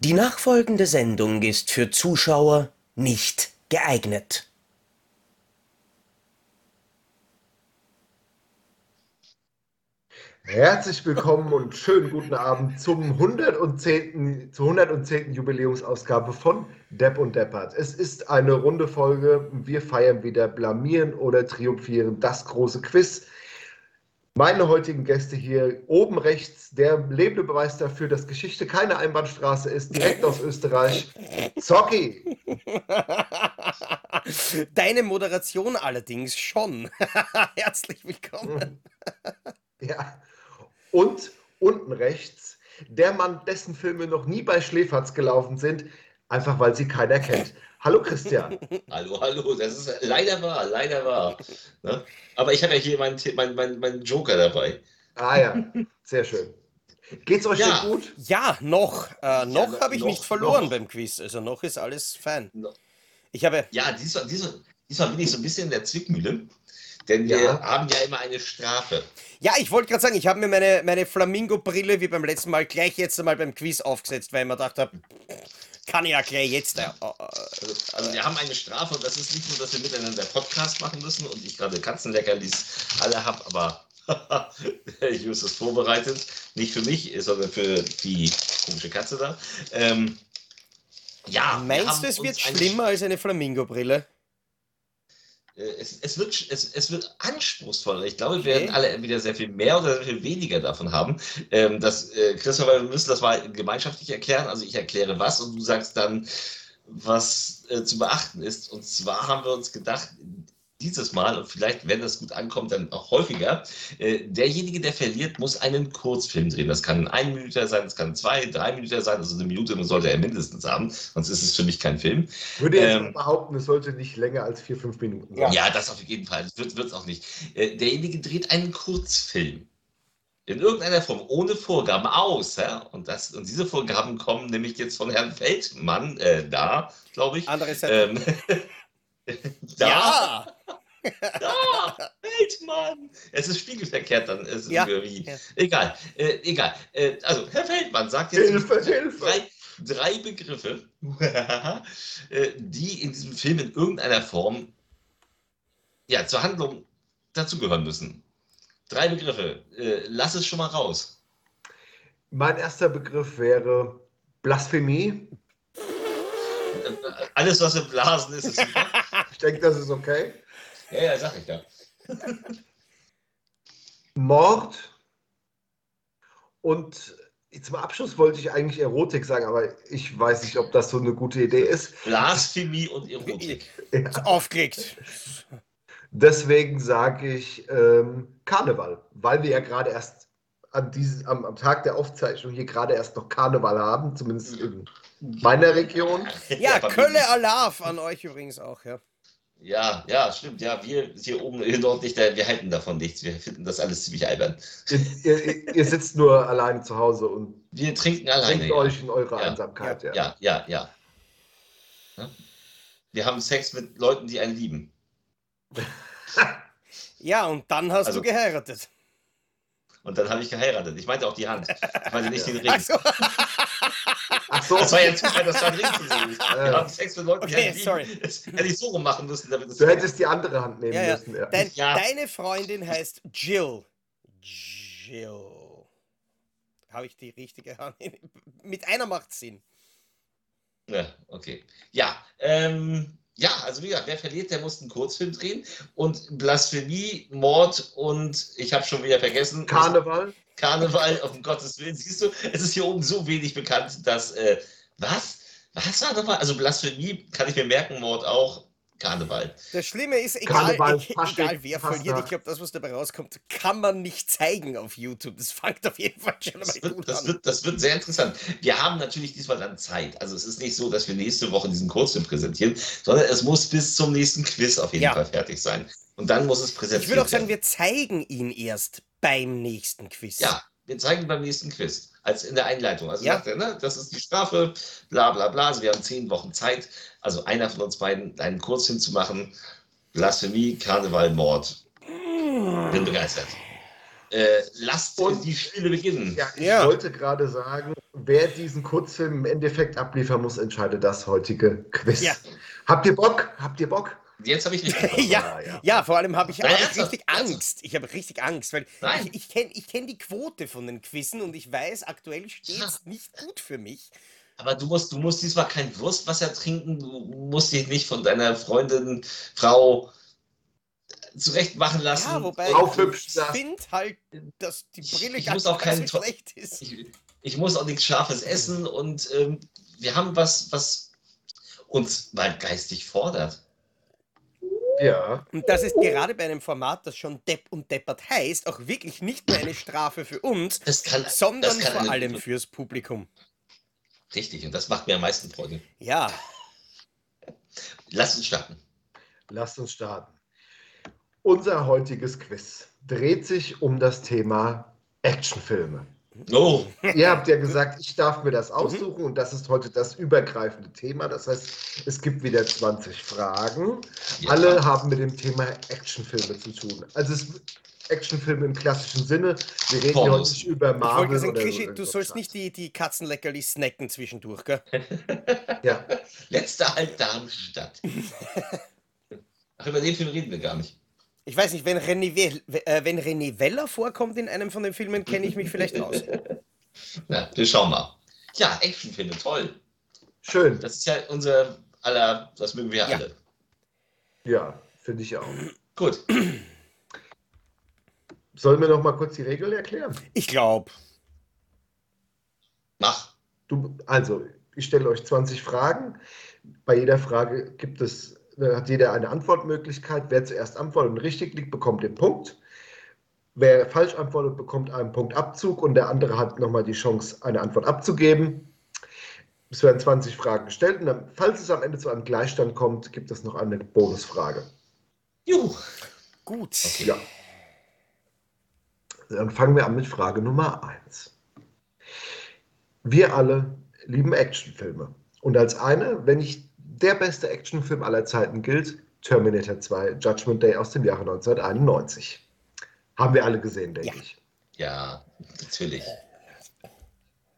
Die nachfolgende Sendung ist für Zuschauer nicht geeignet. Herzlich willkommen und schönen guten Abend zum 110. zur 110. Jubiläumsausgabe von Depp und Deppert. Es ist eine runde Folge. Wir feiern wieder Blamieren oder Triumphieren, das große Quiz. Meine heutigen Gäste hier oben rechts, der lebende Beweis dafür, dass Geschichte keine Einbahnstraße ist, direkt aus Österreich, Zocki. Deine Moderation allerdings schon. Herzlich willkommen. Ja. Und unten rechts, der Mann, dessen Filme noch nie bei Schläferz gelaufen sind, einfach weil sie keiner kennt. Hallo Christian. hallo, hallo, das ist leider wahr, leider wahr. Ne? Aber ich habe ja hier meinen mein, mein, mein Joker dabei. Ah ja, sehr schön. Geht's euch ja. denn gut? Ja, noch. Äh, noch ja, habe ich noch, nicht verloren noch. beim Quiz. Also noch ist alles fein. Ich habe. Ja, diesmal, diesmal, diesmal bin ich so ein bisschen in der Zwickmühle. Denn wir ja. haben ja immer eine Strafe. Ja, ich wollte gerade sagen, ich habe mir meine, meine Flamingo-Brille wie beim letzten Mal gleich jetzt einmal beim Quiz aufgesetzt, weil ich mir gedacht habe, kann ich ja gleich jetzt. Ja. Äh, also, also, wir haben eine Strafe und das ist nicht nur, dass wir miteinander Podcast machen müssen und ich gerade Katzenleckerlis alle habe, aber ich habe es vorbereitet. Nicht für mich, sondern für die komische Katze da. Ähm, ja, Meinst du, es wird schlimmer als eine Flamingo-Brille? Äh, es, es, wird, es, es wird anspruchsvoller. Ich glaube, wir okay. werden alle entweder sehr viel mehr oder sehr viel weniger davon haben. Ähm, das, äh, Christopher, wir müssen das mal gemeinschaftlich erklären. Also ich erkläre was und du sagst dann, was äh, zu beachten ist. Und zwar haben wir uns gedacht, dieses Mal, und vielleicht, wenn das gut ankommt, dann auch häufiger, äh, derjenige, der verliert, muss einen Kurzfilm drehen. Das kann ein Minuten sein, das kann zwei, drei Minuten sein, also eine Minute sollte er mindestens haben, sonst ist es für mich kein Film. Würde jetzt ähm, behaupten, es sollte nicht länger als vier, fünf Minuten sein. Ja, das auf jeden Fall. Das wird es auch nicht. Äh, derjenige dreht einen Kurzfilm. In irgendeiner Form, ohne Vorgaben, außer, und, das, und diese Vorgaben kommen nämlich jetzt von Herrn Feldmann äh, da, glaube ich. Andere Seite. Ähm, da. Ja! Da, Feldmann! Es ist spiegelverkehrt, dann ist ja. irgendwie. Ja. Egal, äh, egal. Äh, also, Herr Feldmann sagt jetzt Hilfe, Hilfe. Drei, drei Begriffe, äh, die in diesem Film in irgendeiner Form ja, zur Handlung dazugehören müssen. Drei Begriffe. Äh, lass es schon mal raus. Mein erster Begriff wäre Blasphemie. Alles, was im Blasen ist, ist super. ich denke, das ist okay. Ja, ja, sag ich ja. Mord und zum Abschluss wollte ich eigentlich Erotik sagen, aber ich weiß nicht, ob das so eine gute Idee ist. Blasphemie und Erotik. Ja. Aufgeregt. Deswegen sage ich ähm, Karneval, weil wir ja gerade erst an diesem, am, am, Tag der Aufzeichnung hier gerade erst noch Karneval haben, zumindest in meiner Region. Ja, Kölle Alaf an euch übrigens auch, ja. Ja, ja, stimmt. Ja, wir hier oben in Nordlichter, wir halten davon nichts. Wir finden das alles ziemlich albern. Ihr, ihr, ihr sitzt nur alleine zu Hause und wir trinken alleine. Trinkt ja. euch in eurer ja. Einsamkeit. Ja. ja, ja, ja, ja. Wir haben Sex mit Leuten, die einen lieben. ja, und dann hast also, du geheiratet. Und dann habe ich geheiratet. Ich meinte auch die Hand. Ich meinte nicht den Ring. Ach so. Ach so. Das war ja Zufall, dass da ein Ring zu sehen ist. Wir haben Sex mit Leuten, okay, die sorry. Das hätte ich so rum machen müssen. Damit es du hättest die andere Hand nehmen ja, ja. müssen. Ja. Dein, deine Freundin heißt Jill. Jill. Habe ich die richtige Hand? Mit einer macht Sinn. Ja, okay. Ja, ähm, ja, also wie gesagt, wer verliert, der muss einen Kurzfilm drehen. Und Blasphemie, Mord und ich habe schon wieder vergessen. Karneval. Karneval, um Gottes Willen. Siehst du, es ist hier oben so wenig bekannt, dass. Äh, was? Was war nochmal? Also Blasphemie kann ich mir merken, Mord auch. Karneval. Das Schlimme ist, egal, Karneval, egal wer verliert, ich glaube, das, was dabei rauskommt, kann man nicht zeigen auf YouTube. Das fängt auf jeden Fall schon das mal wird, gut das an. Wird, das wird sehr interessant. Wir haben natürlich diesmal dann Zeit. Also es ist nicht so, dass wir nächste Woche diesen Kurzfilm präsentieren, sondern es muss bis zum nächsten Quiz auf jeden ja. Fall fertig sein. Und dann muss es präsentiert werden. Ich würde auch sagen, wir zeigen ihn erst beim nächsten Quiz. Ja, wir zeigen beim nächsten Quiz, als in der Einleitung. Also ja. sagt er, ne, das ist die Strafe, bla bla bla. Also wir haben zehn Wochen Zeit, also einer von uns beiden einen Kurs hinzumachen. Blasphemie, Karneval, Mord. Bin begeistert. Äh, lasst Und- die Spiele beginnen. Ja, ich Ja. wollte gerade sagen, wer diesen Kurzfilm im Endeffekt abliefern muss, entscheidet das heutige Quiz. Ja. Habt ihr Bock? Habt ihr Bock? Jetzt habe ich richtig. Ja, ja. ja, vor allem habe ich, hab ich richtig. Angst. Ich habe richtig Angst, weil Nein. ich, ich kenne ich kenn die Quote von den Quizzen und ich weiß, aktuell steht es Ja. nicht gut für mich. Aber du musst, du musst diesmal kein Wurstwasser trinken, du musst dich nicht von deiner Freundin, Frau zurecht machen lassen. Ja, wobei ich finde halt, dass die Brille ich gar muss nicht auch keinen so schlecht ist. ich, ich muss auch nichts Scharfes essen und ähm, wir haben was, was uns mal geistig fordert. Ja. Und das ist gerade bei einem Format, das schon Depp und Deppert heißt, auch wirklich nicht nur eine Strafe für uns, Das kann, sondern das kann vor eine- allem fürs Publikum. Richtig, und das macht mir am meisten Freude. Ja, Lass uns starten. Lasst uns starten. Unser heutiges Quiz dreht sich um das Thema Actionfilme. Oh, Ihr habt ja gesagt, ich darf mir das aussuchen und das ist heute das übergreifende Thema. Das heißt, es gibt wieder 20 Fragen. ja. Alle haben mit dem Thema Actionfilme zu tun. Also es Actionfilme im klassischen Sinne. Wir reden ja heute nicht über Marvel sagen, oder Krischi, so du sollst nicht die, die Katzenleckerli snacken zwischendurch, gell? Ja, Letzter Halt Darmstadt. Ach, über den Film reden wir gar nicht. Ich weiß nicht, wenn René, Wel- äh, wenn René Weller vorkommt in einem von den Filmen, kenne ich mich vielleicht aus. Na, wir schauen mal. Ja, Actionfilme, toll. schön. Das ist ja unser aller, das mögen wir Ja. alle. Ja, finde ich auch. Gut. Sollen wir noch mal kurz die Regeln erklären? Ich glaube. Mach. Du, also, ich stelle euch 20 Fragen. Bei jeder Frage gibt es, äh, hat jeder eine Antwortmöglichkeit. Wer zuerst antwortet und richtig liegt, bekommt den Punkt. Wer falsch antwortet, bekommt einen Punkt Abzug und der andere hat nochmal die Chance, eine Antwort abzugeben. Es werden 20 Fragen gestellt und dann, falls es am Ende zu einem Gleichstand kommt, gibt es noch eine Bonusfrage. Juhu. Gut. Okay. Ja. Dann fangen wir an mit Frage Nummer 1. Wir alle lieben Actionfilme. Und als eine, wenn nicht der beste Actionfilm aller Zeiten gilt, Terminator 2 Judgment Day aus dem Jahre 1991. Haben wir alle gesehen, denke Ja. ich. Ja, natürlich.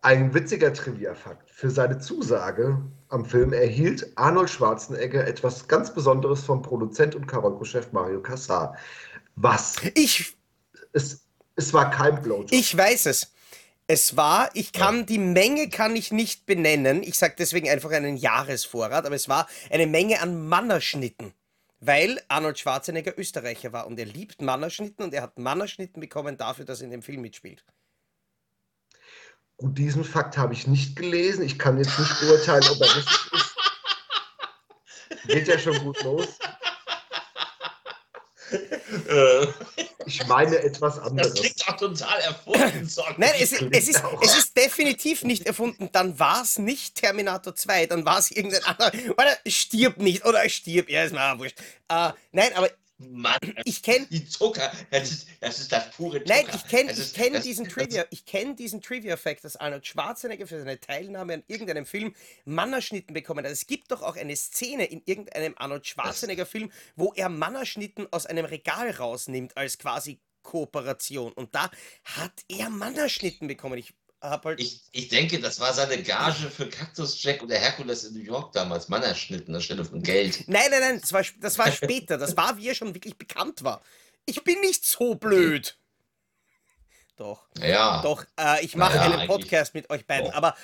Ein witziger Trivia-Fakt. Für seine Zusage am Film erhielt Arnold Schwarzenegger etwas ganz Besonderes vom Produzent und Karonkchef Mario Kassar. Was? Ich, Es, es war kein Blowjob. ich weiß es. Es war, ich kann die Menge kann ich nicht benennen. Ich sage deswegen einfach einen Jahresvorrat, aber es war eine Menge an Mannerschnitten. Weil Arnold Schwarzenegger Österreicher war und er liebt Mannerschnitten und er hat Mannerschnitten bekommen dafür, dass er in dem Film mitspielt. Gut, diesen Fakt habe ich nicht gelesen. Ich kann jetzt nicht beurteilen, ob er richtig ist. Geht ja schon gut los. Äh, Ich meine etwas das anderes. klingt auch total erfunden. sorry. Nein, es, es, ist, auch. es ist definitiv nicht erfunden. Dann war es nicht Terminator 2, dann war es irgendein anderer. Oder stirb nicht, oder stirb, ja, ist mir auch wurscht. Äh, nein, aber Mann, ich kenne die Zucker, das ist das, ist das pure Zucker. Nein, ich kenne kenn diesen Trivia, ich kenne diesen Trivia-Fact, dass Arnold Schwarzenegger für seine Teilnahme an irgendeinem Film Mannerschnitten bekommen hat. Es gibt doch auch eine Szene in irgendeinem Arnold Schwarzenegger-Film, wo er Mannerschnitten aus einem Regal rausnimmt als quasi Kooperation. Und da hat er Mannerschnitten bekommen. Ich hab halt. Ich, ich denke, das war seine Gage für Cactus Jack oder Herkules in New York damals. Mannerschnitten anstelle von Geld. nein, nein, nein, das war, das war später. Das war, wie er schon wirklich bekannt war. Ich bin nicht so blöd. Doch, Ja. doch, äh, ich mache Naja, einen eigentlich- Podcast mit euch beiden, Doch. aber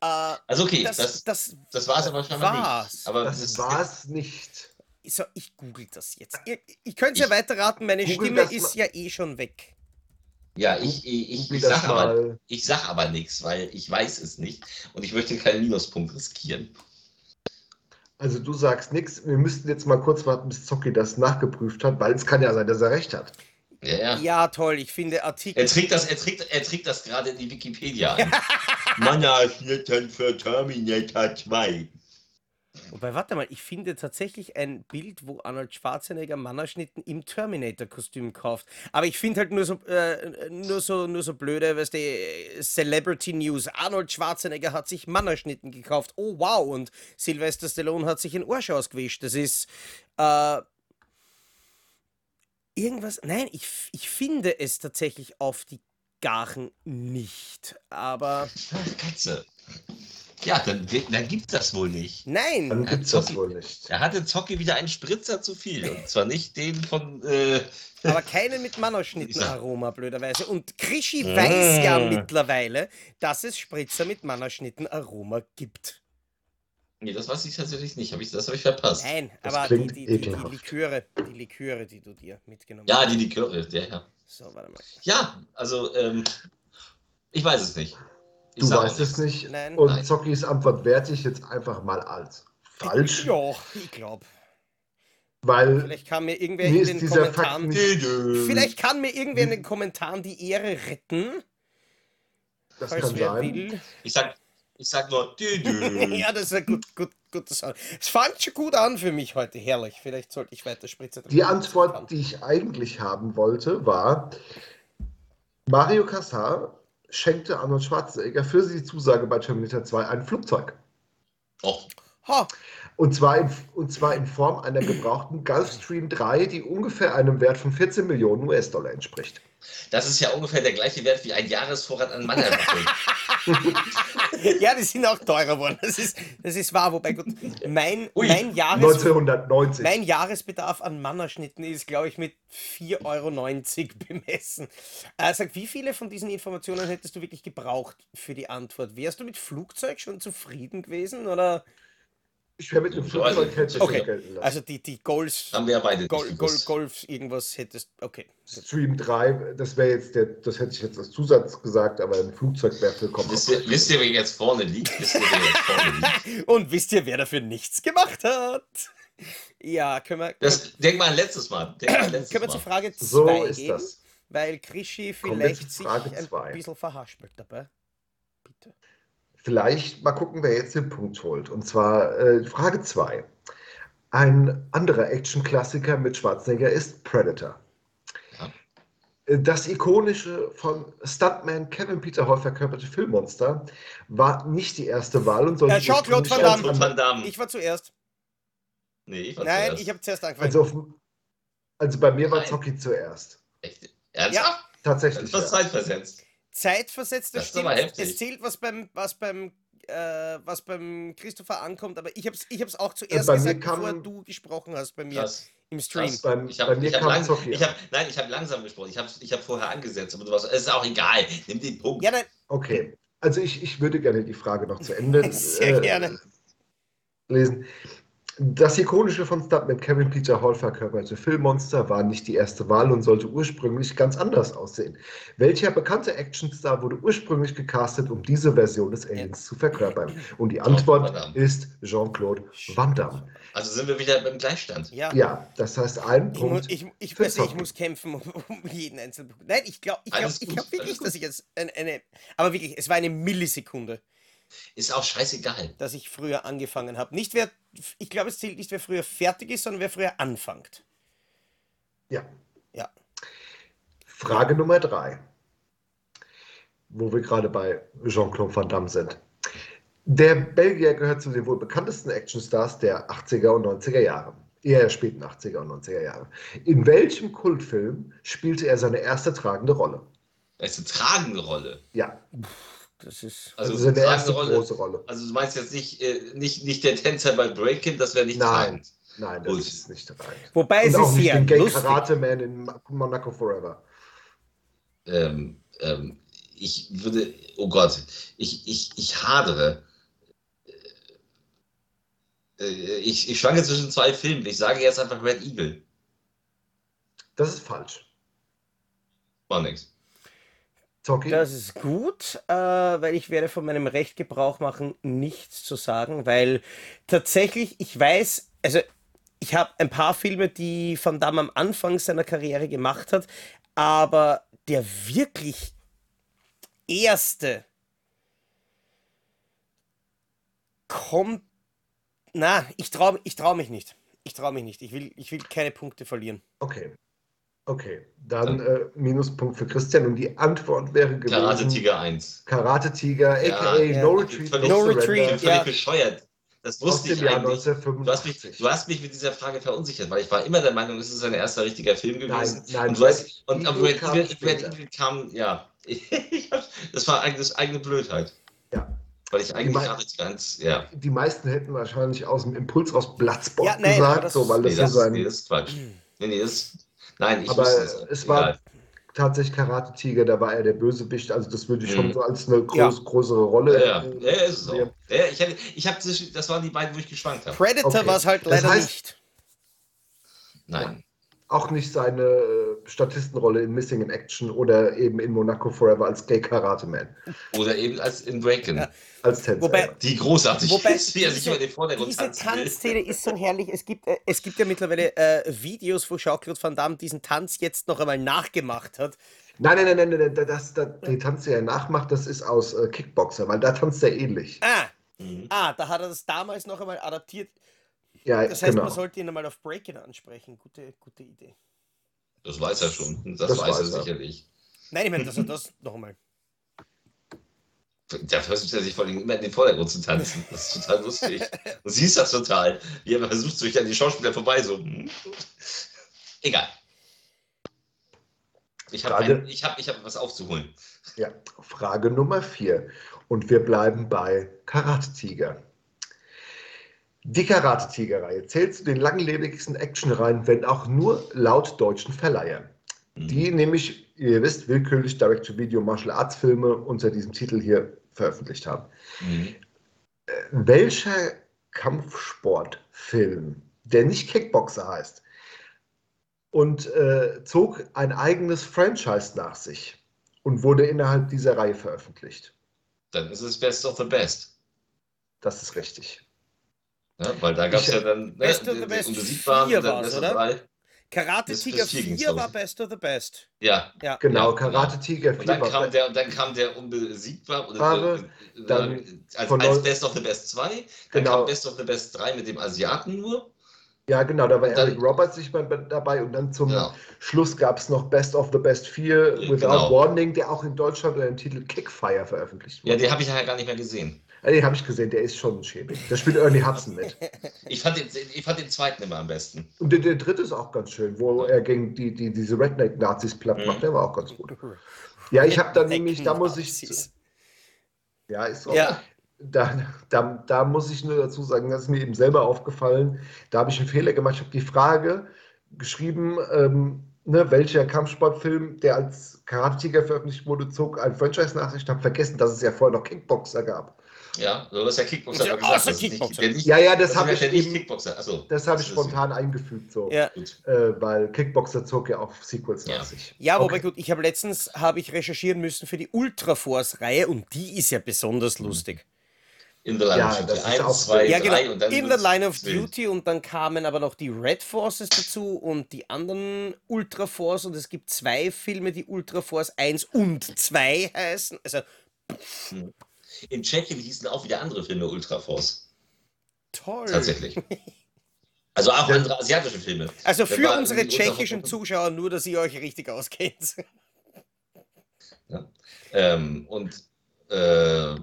äh, Also okay, das, das, das, das war es aber scheinbar war's. nicht. Aber Das war es nicht. So, ich google das jetzt. Ihr, ich könnte ja Ich- weiterraten, meine Google Stimme ist mal. ja eh schon weg. Ja, ich, ich, ich, sag aber, ich sag aber nichts, weil ich weiß es nicht und ich möchte keinen Minuspunkt riskieren. Also du sagst nichts. Wir müssten jetzt mal kurz warten, bis Zocki das nachgeprüft hat, weil es kann ja sein, dass er recht hat. Ja, ja. Ja, toll. Ich finde Artikel. Er trägt das, er trägt, er trägt das gerade in die Wikipedia ein. Mannerschnitten für Terminator 2. Wobei, warte mal, ich finde tatsächlich ein Bild, wo Arnold Schwarzenegger Mannerschnitten im Terminator-Kostüm kauft. Aber ich finde halt nur so, äh, nur so, nur so blöde, weißt du, Celebrity News. Arnold Schwarzenegger hat sich Mannerschnitten gekauft. Oh wow! Und Sylvester Stallone hat sich einen Arsch ausgewischt. Das ist. Äh, Irgendwas. Nein, ich, ich finde es tatsächlich auf die Gachen nicht. Aber. Katze. Ja, dann, dann gibt das wohl nicht. Nein! Dann gibt es das wohl nicht. Er hatte Zocki wieder einen Spritzer zu viel. Und zwar nicht den von. Äh, Aber keinen mit Mannerschnittenaroma, blöderweise. Und Krischi weiß ja Mm. mittlerweile, dass es Spritzer mit Mannerschnittenaroma gibt. nee, das weiß ich tatsächlich nicht. Hab ich, das habe ich verpasst. Nein, Das aber die, klingt die, die, die. Liköre, die Liköre, die du dir mitgenommen Ja, hast. die Liköre, ja, ja. So, warte mal. Ja, also, ähm, ich weiß es nicht. Ich Du weißt es nicht. Nein. Und Nein. Zockis Antwort werte ich jetzt einfach mal als falsch, Ja, ich glaube. weil Vielleicht kann mir irgendwer mir in ist den dieser Fakt Kommentaren. nicht. Vielleicht kann mir irgendwer in den Kommentaren die Ehre retten, Das kann sein. will. Ich sag, ich sag nur, dü, dü. ja, das ist ein gut, gut, gutes Sound. Es fängt schon gut an für mich heute, herrlich. Vielleicht sollte ich weiter Spritzer Die Antwort, die ich eigentlich haben wollte, war: Mario Kassar schenkte Arnold Schwarzenegger für die Zusage bei Terminator 2 ein Flugzeug. Och, Ha, Und zwar, in, und zwar in Form einer gebrauchten Gulfstream 3, die ungefähr einem Wert von 14 Millionen US-Dollar entspricht. das ist ja ungefähr der gleiche Wert wie ein Jahresvorrat an Mannerwaffeln. ja, die sind auch teurer geworden. Das ist, das ist wahr, wobei gut, mein, Ui, mein, Jahres, 1990. mein Jahresbedarf an Mannerschnitten ist, glaube ich, mit 4,90 Euro bemessen. Äh, sag, wie viele von diesen Informationen hättest du wirklich gebraucht für die Antwort? Wärst du mit Flugzeug schon zufrieden gewesen? Oder? Ich wäre mit dem Flugzeug hätte ich Okay, gelten lassen. Also die, die Golfs, Haben wir ja beide Gol, Gol. Golfs, irgendwas hättest. Okay. Stream 3, das wäre jetzt der, das hätte ich jetzt als Zusatz gesagt, aber ein Flugzeug wäre vollkommen. Wisst ihr, wisst ihr, wer jetzt vorne liegt? Wisst ihr, wer jetzt vorne liegt? Und wisst ihr, wer dafür nichts gemacht hat? Ja, können wir, Das, denk mal an letztes Mal. Denk mal letztes können wir zur. Frage 2 So gehen? das. Weil Krischi vielleicht sich ein bisschen verhaspelt dabei. Vielleicht mal gucken, wer jetzt den Punkt holt. Und zwar äh, Frage 2. Ein anderer Action-Klassiker mit Schwarzenegger ist Predator. Ja. Äh, Das ikonische von Stuntman Kevin Peter Hall verkörperte Filmmonster war nicht die erste Wahl und sollte Äh, Jean-Claude Van Damme. Van Damme. Ich war zuerst. Nee, ich war Nein, zuerst. ich habe zuerst angefangen. Also, auf, also bei mir war Nein. Zocki zuerst. Echt? Ernsthaft? Tatsächlich. Das ist Ja. zeitversetzt. Zeitversetzt, das, Das ist aber stimmt. heftig. Es zählt, was beim, was beim, äh, was beim Christopher ankommt, aber ich habe es ich hab's auch zuerst bei mir gesagt, kam- bevor du gesprochen hast bei mir Krass. im Stream. Krass. Beim, Ich bei mir ich hab kam lang, Zocki. ich hab, nein, ich habe langsam gesprochen. Ich habe ich hab vorher angesetzt, aber du warst, es ist auch egal. Nimm den Punkt. Ja, Okay, also ich, ich würde gerne die Frage noch zu Ende Sehr gerne. lesen. Das ikonische von Stuntman Kevin Peter Hall verkörperte Filmmonster war nicht die erste Wahl und sollte ursprünglich ganz anders aussehen. Welcher bekannte Actionstar wurde ursprünglich gecastet, um diese Version des Aliens zu verkörpern? Und die Antwort ist Jean-Claude Van Damme. Also sind wir wieder beim Gleichstand. ja. Ja, das heißt ein Ich, mu Punkt. ich, ich, für also ich muss kämpfen um, jeden einzelnen Punkt. Nein, ich glaube ich glaub, ich glaub wirklich, dass ich jetzt eine, eine. Aber wirklich, es war eine Millisekunde, Ist auch scheißegal. dass ich früher angefangen habe. Nicht wer. Ich glaube, es zählt nicht, wer früher fertig ist, sondern wer früher anfängt. Ja. Ja. Frage Nummer drei, wo wir gerade bei Jean-Claude Van Damme sind. Der Belgier gehört zu den wohl bekanntesten Actionstars der 80er und 90er Jahre. Eher späten 80er und 90er Jahre. In welchem Kultfilm spielte er seine erste tragende Rolle? Eine tragende Rolle. Ja, Das ist. Also, also seine erste Rolle. große Rolle. Also du meinst jetzt nicht, äh, nicht, nicht der Tänzer bei Breaking, das wäre nicht Nein, tragend. nein, das Gut. ist nicht tragend. Wobei Und es auch ist nicht den Gay lustig. Karate Man in Monaco Forever. Ähm, ähm, ich würde, oh Gott, ich, ich, ich hadere. Äh, Ich, ich schwanke zwischen zwei Filmen. Ich sage jetzt einfach Red Eagle. Das ist falsch. War nix. Zocki? Das ist gut, äh, weil ich werde von meinem Recht Gebrauch machen, nichts zu sagen, weil tatsächlich, ich weiß, also ich habe ein paar Filme, die Van Damme am Anfang seiner Karriere gemacht hat, aber der wirklich erste kommt. Na, ich traue ich trau mich nicht. Ich traue mich nicht. Ich will, ich will keine Punkte verlieren. Okay. Okay, dann äh, Minuspunkt für Christian und die Antwort wäre gewesen Karate Tiger 1. Karate Tiger, aka ja. No Retreat, Völlig- No. Retreat. Völlig Ja. bescheuert. das aus wusste ich eigentlich. Du hast, mich, 1985. du hast mich mit dieser Frage verunsichert, weil ich war immer der Meinung, es ist ein erster richtiger Film gewesen. Nein, nein, und du hast, und Red kam Evil, kam, ja. Ich das war eigentlich eigene Blödheit. Ja. Weil ich eigentlich nicht ganz, ja. Die meisten hätten wahrscheinlich aus dem Impuls raus Bloodsport Ja, nee, gesagt, das- so, weil das Nee, so das, sein. nee, das ist Quatsch. Nee, nee, das. Nein, ich aber wusste es war Egal. tatsächlich Karate Tiger, da war er der Bösewicht, also das würde ich schon Mhm. so als eine Ja. groß, größere Rolle. Ja, ja, äh, ja, ist es auch. sehen. Ja, ich hätte, ich habe, das waren die beiden, wo ich geschwankt habe. Predator Okay. war es halt Das leider heißt- nicht. Nein. Auch nicht seine äh, Statistenrolle in Missing in Action oder eben in Monaco Forever als Gay Karate Man. Oder eben als in Breaking. Ja. Als Tänzer. Wobei- Die großartig Wobei ist, wie er sich diese- über den Vordergrund Diese. Tanzszene ist so herrlich. Es gibt, äh, es gibt ja mittlerweile äh, Videos, wo Jean-Claude Van Damme diesen Tanz jetzt noch einmal nachgemacht hat. Nein, nein, nein, nein, nein, das, das, den Tanz, der er nachmacht, das ist aus äh, Kickboxer, weil da tanzt er ähnlich. Ah, Mhm. ah, da hat er das damals noch einmal adaptiert. Ja, Das heißt, genau. man sollte ihn einmal auf Breaking ansprechen. Gute, gute Idee. Das weiß er schon. Das, Das weiß er weiß er. sicherlich. Nein, ich meine, dass er das noch einmal. Da versucht er sich vor allem immer in den Vordergrund zu tanzen. Das ist total lustig. Du siehst das total. Wie er versucht, sich an die Schauspieler vorbei so. hm. Egal. Ich habe Frage- ich hab, ich hab was aufzuholen. Ja, Frage Nummer vier. Und wir bleiben bei Karate Tiger. Die Karate Tiger-Reihe zählt zu den langlebigsten Actionreihen, wenn auch nur laut deutschen Verleihern. Mhm. Die nämlich, ihr wisst, willkürlich Direct-to-Video Martial Arts Filme unter diesem Titel hier veröffentlicht haben. Mhm. Welcher Kampfsportfilm, der nicht Kickboxer heißt, und äh, zog ein eigenes Franchise nach sich und wurde innerhalb dieser Reihe veröffentlicht? Dann ist es Best of the Best. Das ist richtig. Ja, weil da gab es ja dann. Ne, Best of the Best Unbesiegbaren vier und dann war's, Best of oder? drei. Karate Das- Tiger das vier ging's, 4 glaub war. Best of the Best. Ja. Ja. Genau, Ja, Karate Tiger Und dann 4 kam war der, und dann kam der unbesiegbare oder Ware, äh, dann als, von als Best of the Best 2, dann Genau. kam Best of the Best 3 mit dem Asiaten nur. ja genau, da war dann- Eric Roberts nicht mehr dabei und dann zum Genau. Schluss gab es noch Best of the Best 4 Ja, Without genau. Warning, der auch in Deutschland unter dem Titel Kickfire veröffentlicht Ja, wurde. den habe ich ja gar nicht mehr gesehen. Den habe ich gesehen, der ist schon schäbig. Da spielt Ernie Hudson mit. Ich fand den, ich fand den zweiten immer am besten. Und der, der dritte ist auch ganz schön, wo er gegen die, die, diese Redneck-Nazis platt Mhm. macht, der war auch ganz gut. Ja, ich habe dann nämlich, da muss ich, ja, ist so. Ja. Da, da, da muss ich nur dazu sagen, das ist mir eben selber aufgefallen, da habe ich einen Fehler gemacht. Ich habe die Frage geschrieben, ähm, ne, welcher Kampfsportfilm, der als Karate-Tiger veröffentlicht wurde, zog ein Franchise nach sich. Ich habe vergessen, dass es ja vorher noch Kickboxer gab. Ja, du hast ja Kickboxer Ja, gesagt. außer das ist nicht- Kickboxer. der nicht- Ja, ja, das das habe ist ich, ja nicht eben- Kickboxer. Achso, das habe ich ist- spontan eingefügt, so. Ja. Gut. Äh, weil Kickboxer zog ja auch Sequels Ja. nach sich. Ja, wobei Okay. gut, ich habe letztens habe ich recherchieren müssen für die Ultra Force Reihe und die ist ja besonders lustig. In the Line Ja, of Duty. das ist Eins, auch- zwei, Ja, drei genau. und dann In the Line of wild. Duty und dann kamen aber noch die Red Forces dazu und die anderen Ultra Force und es gibt zwei Filme, die Ultra Force 1 und 2 heißen. Also In Tschechien hießen auch wieder andere Filme Ultra Force. toll. Tatsächlich. Also auch andere asiatische Filme. Also für war unsere tschechischen Zuschauer nur, dass ihr euch richtig auskennt. Ähm, und äh,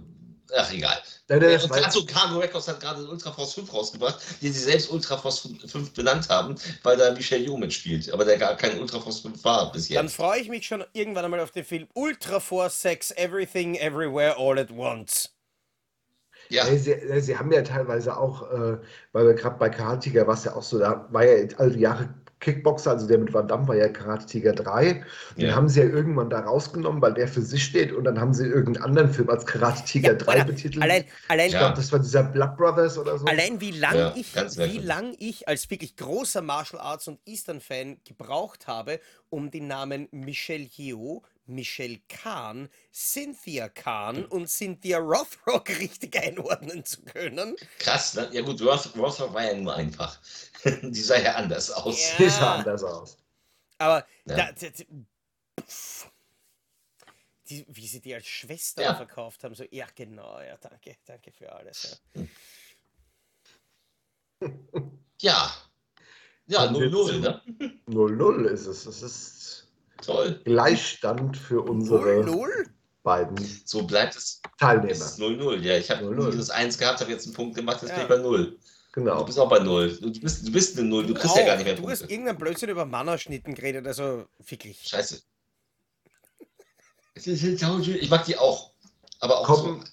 ach egal. Ja, das und war- dazu Cargo Records hat gerade den Ultra Force 5 rausgebracht, den sie selbst Ultra Force 5 benannt haben, weil da Michel Yeoh mitspielt, aber der gar kein Ultra Force 5 war bis Dann freue ich mich schon irgendwann einmal auf den Film Ultra Force 6 Everything Everywhere All at Once. Ja, sie, sie haben ja teilweise auch, äh, weil wir gerade bei Karate Tiger war es ja auch so, da war ja all die Jahre Kickboxer, also der mit Van Damme war ja Karate Tiger 3. Den Ja. haben sie ja irgendwann da rausgenommen, weil der für sich steht und dann haben sie irgendeinen anderen Film als Karate Tiger Ja, 3 Alter, betitelt. Allein, allein, ich Ja. glaube, das war dieser Blood Brothers oder so. allein wie lang Ja, ich, wie lang ich als wirklich großer Martial Arts und Eastern Fan gebraucht habe, um die Namen Michelle Yeoh, Michelle Khan, Cynthia Khan und Cynthia Rothrock richtig einordnen zu können. krass, ne? Ja gut, Roth, Rothrock war ja nur einfach. die sah ja anders aus. Ja. Die sah anders aus. Aber Ja. da, da, die, wie sie die als Schwester Ja. verkauft haben, so, ja genau, ja, danke, danke für alles. Ja. Ja. Ja, Haben wir 0-0, zu- ne? 0-0 ist es. Es ist Toll. Gleichstand für unsere. 0-0? beiden So bleibt es Teilnehmer. bis 0-0. Ja, ich habe 0-0. minus 1 gehabt, habe jetzt einen Punkt gemacht, jetzt Ja. bin ich bei 0. Du Genau. bist auch bei 0. Du bist, du bist eine 0, du kriegst ja gar nicht mehr Du hast Punkte. irgendeinen Blödsinn über Mannerschnitten geredet, also wirklich. Scheiße. Ich mag die auch. Aber auch Komm. so.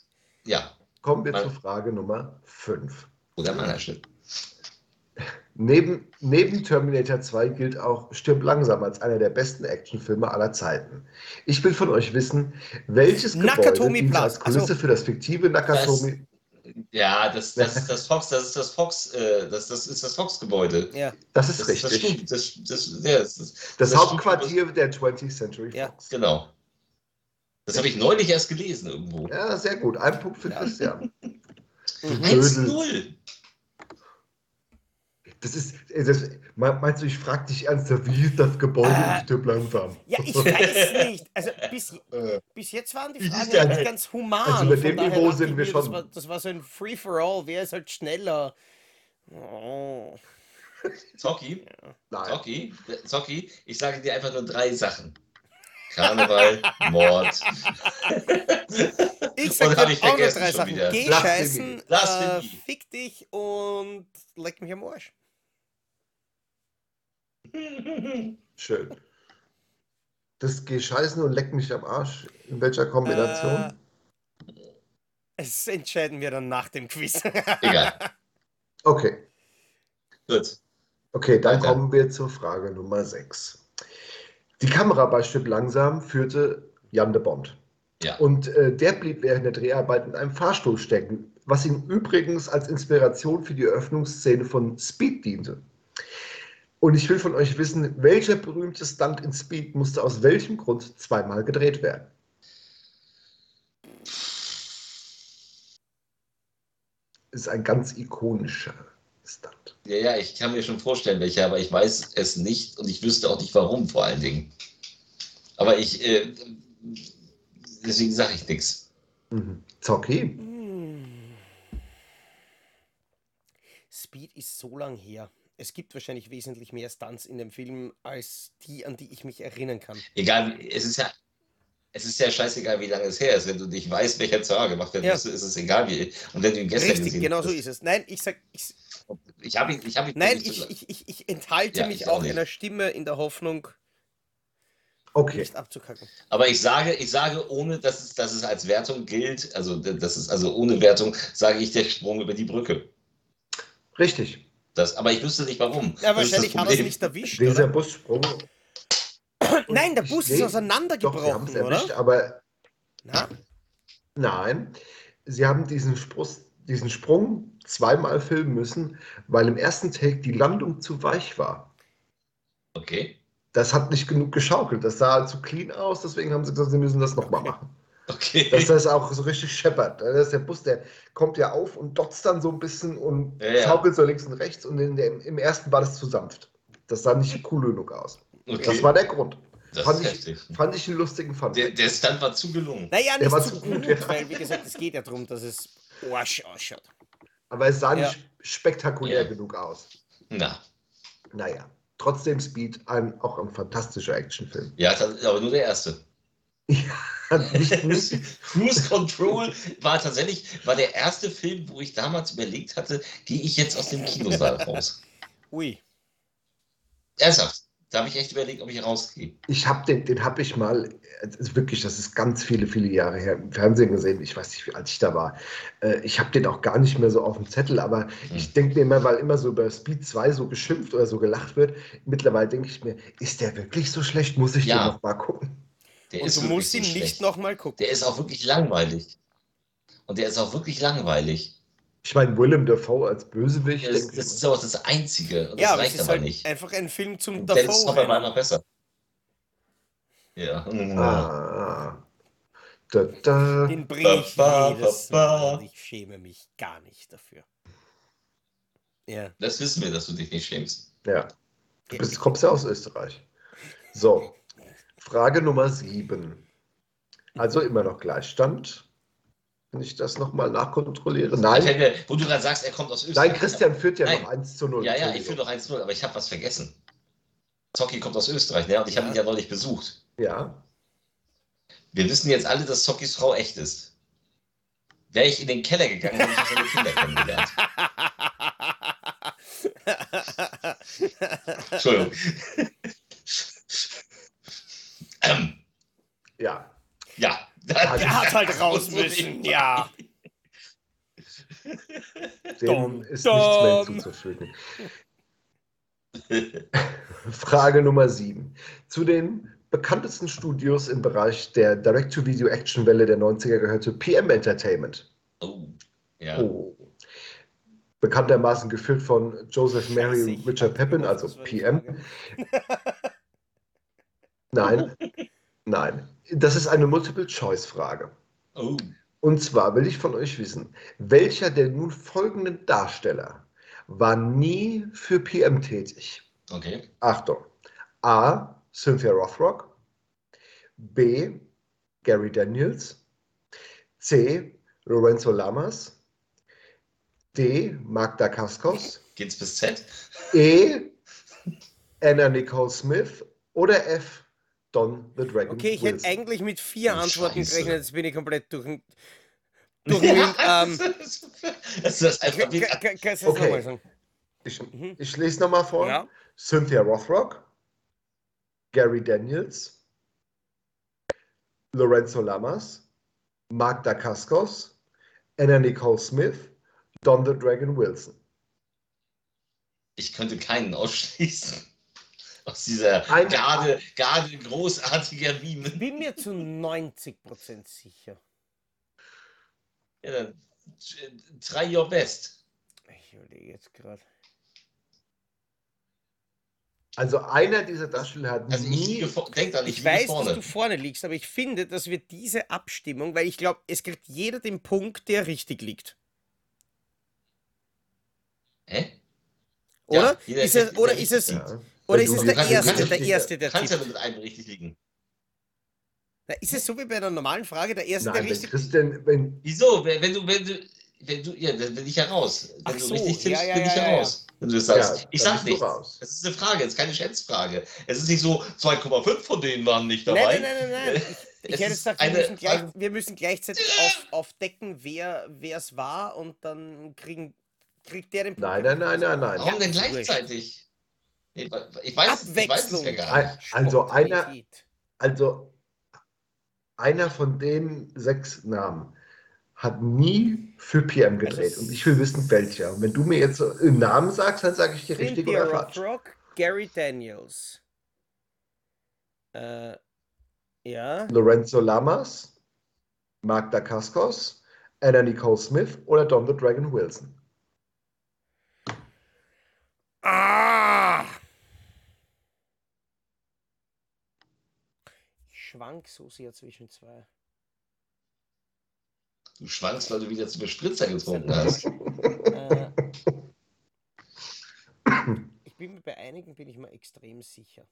Ja, Kommen wir Mal- zur Frage Nummer 5. oder Mannerschnitt. Neben, neben Terminator 2 gilt auch Stirb langsam als einer der besten Actionfilme aller Zeiten. Ich will von euch wissen, welches Gebäude Nakatomi Platz. als Kulisse Also- für das fiktive Nakatomi. Ja, das, das ist das Fox, das ist das Fox, äh, das, das ist das Fox-Gebäude. Ja, Das ist Das das richtig. Das, das, ja, das, Das das Hauptquartier der 20th Century Ja. Fox. Genau. Das habe ich neulich erst gelesen irgendwo. Ja, sehr gut. Ein Punkt für Ja. Christian. Mhm. Dödel. 1-0. Das ist, äh, das, me- meinst du, ich frage dich ernsthaft, wie ist das Gebäude Äh, in Stirb langsam? ja ich weiß nicht. Also bis, Äh, bis jetzt waren die Fragen der eigentlich ganz human. Also mit von dem Niveau sind ich wir mir, Das schon- war, das war so ein Free-for-all. Wer ist halt schneller? Oh. Zocki, nein. Zocki, Zocki, ich sage dir einfach nur drei Sachen. Karneval, Mord. Ich sag Und dir ich auch nur drei schon Sachen. wieder. Geh scheißen, äh, fick dich und leck mich am Arsch. Schön. Das Geh scheißen und leck mich am Arsch. In welcher Kombination? Äh, Es entscheiden wir dann nach dem Quiz. Egal. Okay. Gut. Okay, dann Weiter. kommen wir zur Frage Nummer 6. Die Kamera bei Stück langsam führte Jan de Bond. Ja. Und äh, der blieb während der Dreharbeit in einem Fahrstuhl stecken, was ihm übrigens als Inspiration für die Eröffnungsszene von Speed diente. Und ich will von euch wissen, welcher berühmte Stunt in Speed musste aus welchem Grund zweimal gedreht werden? Ist ein ganz ikonischer Stunt. Ja, ja, ich kann mir schon vorstellen, welcher, aber ich weiß es nicht und ich wüsste auch nicht warum vor allen Dingen. Aber ich, äh, deswegen sage ich nichts. Mhm. Zocki? Hm. Speed ist so lang her. Es gibt wahrscheinlich wesentlich mehr Stunts in dem Film als die, an die ich mich erinnern kann. Egal, es ist ja, es ist ja scheißegal, wie lange es her ist. Wenn du nicht weißt, welcher Zara gemacht wird, Ja. ist, es egal wie. Und wenn du ihn gestern Richtig, gesehen genau so ist es. Nein, ich sag, ich, Ich habe ihn, ich habe ihn. nein, ich, ich, ich, ich enthalte Ja, mich ich auch auch nicht. einer Stimme in der Hoffnung, Okay. nicht abzukacken. Aber ich sage, ich sage, ohne dass es, dass es als Wertung gilt, also das ist also ohne Wertung, sage ich der Sprung über die Brücke. Richtig. Das, aber ich wüsste nicht warum. Ja, wahrscheinlich hat er es Problem. nicht erwischt, Dieser oder? Bussprung. Nein, der Bus ist seh- Doch, sie haben auseinandergebrochen, erwischt, oder? aber Na? nein. Sie haben diesen, Spruss, diesen Sprung zweimal filmen müssen, weil im ersten Take die Landung zu weich war. Okay. Das hat nicht genug geschaukelt. Das sah zu clean aus, deswegen haben sie gesagt, sie müssen das nochmal Okay. machen. Okay. Dass das auch so richtig scheppert. Das ist der Bus, der kommt ja auf und dotzt dann so ein bisschen und Ja, schaukelt so links und rechts und in der, im ersten war das zu sanft. Das sah nicht cool genug aus. okay. Das war der Grund. das fand ich-. Fand ich einen lustigen Fun. Der, der Stand war zu gelungen. Naja, Der war zu gut, gut, ja. weil, wie gesagt, es geht ja darum, dass es Arsch ausschaut. Aber es sah Ja. nicht spektakulär Ja. genug aus. Na, Naja, trotzdem Speed, ein, auch ein fantastischer Actionfilm. ja, das, aber nur der erste. Ja, nicht, nicht, Cruise Control war tatsächlich war der erste Film, wo ich damals überlegt hatte, gehe ich jetzt aus dem Kinosaal raus. Ui. Ernsthaft. Da habe ich echt überlegt, ob ich rausgehe. ich habe den, den habe ich mal, ist wirklich, das ist ganz viele, viele Jahre her, im Fernsehen gesehen. Ich weiß nicht, wie alt ich da war. Äh, Ich habe den auch gar nicht mehr so auf dem Zettel, aber ich denke mir immer, weil immer so über Speed 2 so geschimpft oder so gelacht wird, mittlerweile denke ich mir, ist der wirklich so schlecht? Muss ich Ja. den noch mal gucken? Der Und ist du musst so ihn schlecht. nicht nochmal gucken. Der ist auch wirklich langweilig. Und der ist auch wirklich langweilig. Ich meine, Willem Dafoe als Bösewicht, Das, das ist auch das Einzige. Und ja, das aber es reicht ist aber halt nicht. einfach ein Film zum Und Dennis Hopper war Dafoe. noch besser. Ja. Ah. Da, da. Den bringe ich Ba, ba, jedes ba, ba. Mal und ich schäme mich gar nicht dafür. Ja. Das wissen wir, dass du dich nicht schämst. Ja, du bist, kommst ja aus Österreich. So, Frage Nummer sieben. Also immer noch Gleichstand. Wenn ich das nochmal nachkontrolliere. Nein, hätte, wo du gerade sagst, er kommt aus Österreich. nein, Christian führt ja Nein. noch 1 zu 0. Ja, ja, ich führe noch 1-0, aber ich habe was vergessen. Zocki kommt aus Österreich, ne? Und ich habe Ja. ihn ja neulich besucht. Ja, Wir wissen jetzt alle, dass Sockys Frau echt ist. Wäre ich in den Keller gegangen, hätte ich seine Kinder kennengelernt. Entschuldigung. Ja. ja. Also, Der hat halt raus muss man müssen, eben- ja. Dem ist dom. nichts mehr hinzuzufügen. Frage Nummer 7. Zu den bekanntesten Studios im Bereich der Direct-to-Video-Action-Welle der 90er gehörte PM Entertainment. Oh, ja. Oh. Bekanntermaßen geführt von Joseph Mary Richard gewusst, also das PM. Nein, nein. Das ist eine Multiple-Choice-Frage. Oh. Und zwar will ich von euch wissen, welcher der nun folgenden Darsteller war nie für PM tätig? Okay. Achtung. A. Cynthia Rothrock. B. Gary Daniels. C. Lorenzo Lamas. D. Magda Kaskos. Geht's bis Z? E. Anna Nicole Smith. Oder F. Don the Dragon. Okay, ich hätte Wilson. eigentlich mit vier Oh, Antworten Scheiße. gerechnet, jetzt bin ich komplett durch den. Durch Wind. Ähm, das ist das Okay. sagen? Ich, Mhm. ich lese nochmal vor. Ja. Cynthia Rothrock, Gary Daniels, Lorenzo Lamas, Magda Kaskos, Anna Nicole Smith, Don the Dragon Wilson. Ich könnte keinen ausschließen. Aus dieser Ein- Garde, Garde großartiger. Ich bin mir zu 90% sicher. Ja, dann äh, try your best. Ich überlege jetzt gerade. Also einer dieser Darsteller hat Also ich nie. denk dran, ich, Ich weiß, vorne. dass du vorne liegst, aber ich finde, dass wir diese Abstimmung, weil ich glaube, es kriegt jeder den Punkt, der richtig liegt. Hä? Oder? Ja, ist es, oder ist es, Ja. Oder Weil ist es der kannst- Erste, kannst der nicht- Erste, der kannst ja tippt? mit einem richtig liegen. Na, ist es so wie bei einer normalen Frage, der Erste, Nein, der richtig Christian, wenn, Wieso? Wenn, wenn du, wenn du, wenn du, ja, dann bin ich heraus. Wenn Ach du so, richtig tippst, ja, ja, bin ich ja, ja, heraus. Wenn du das ja, sagst. ich sag raus. Es ist eine Frage, es ist keine Schätzfrage. Es ist nicht so, 2,5 von denen waren nicht dabei. nein, nein, nein, nein. Ich, ich Es hätte gesagt, wir eine müssen, gleich, wir müssen gleichzeitig auf, aufdecken, wer wer es war und dann kriegen, kriegt der den Punkt. Nein, nein, nein, nein, nein. Warum denn Ja, gleichzeitig? Ich, ich, weiß, ich weiß es ja Abwechslung. gar nicht. Also einer, also einer von den sechs Namen hat nie für PM gedreht. Also Und ich will wissen, welcher. Und wenn du mir jetzt so einen Namen sagst, dann sage ich dir richtig oder falsch. Rothrock, Gary Daniels. Äh, ja. Lorenzo Lamas, Magda Kaskos, Anna Nicole Smith oder Don the Dragon Wilson. Ah! Ich schwank so sehr zwischen zwei. Du schwankst, weil du wieder zu viel Spritzer getrunken hast. Äh, ich bin mir bei einigen bin ich mir extrem sicher.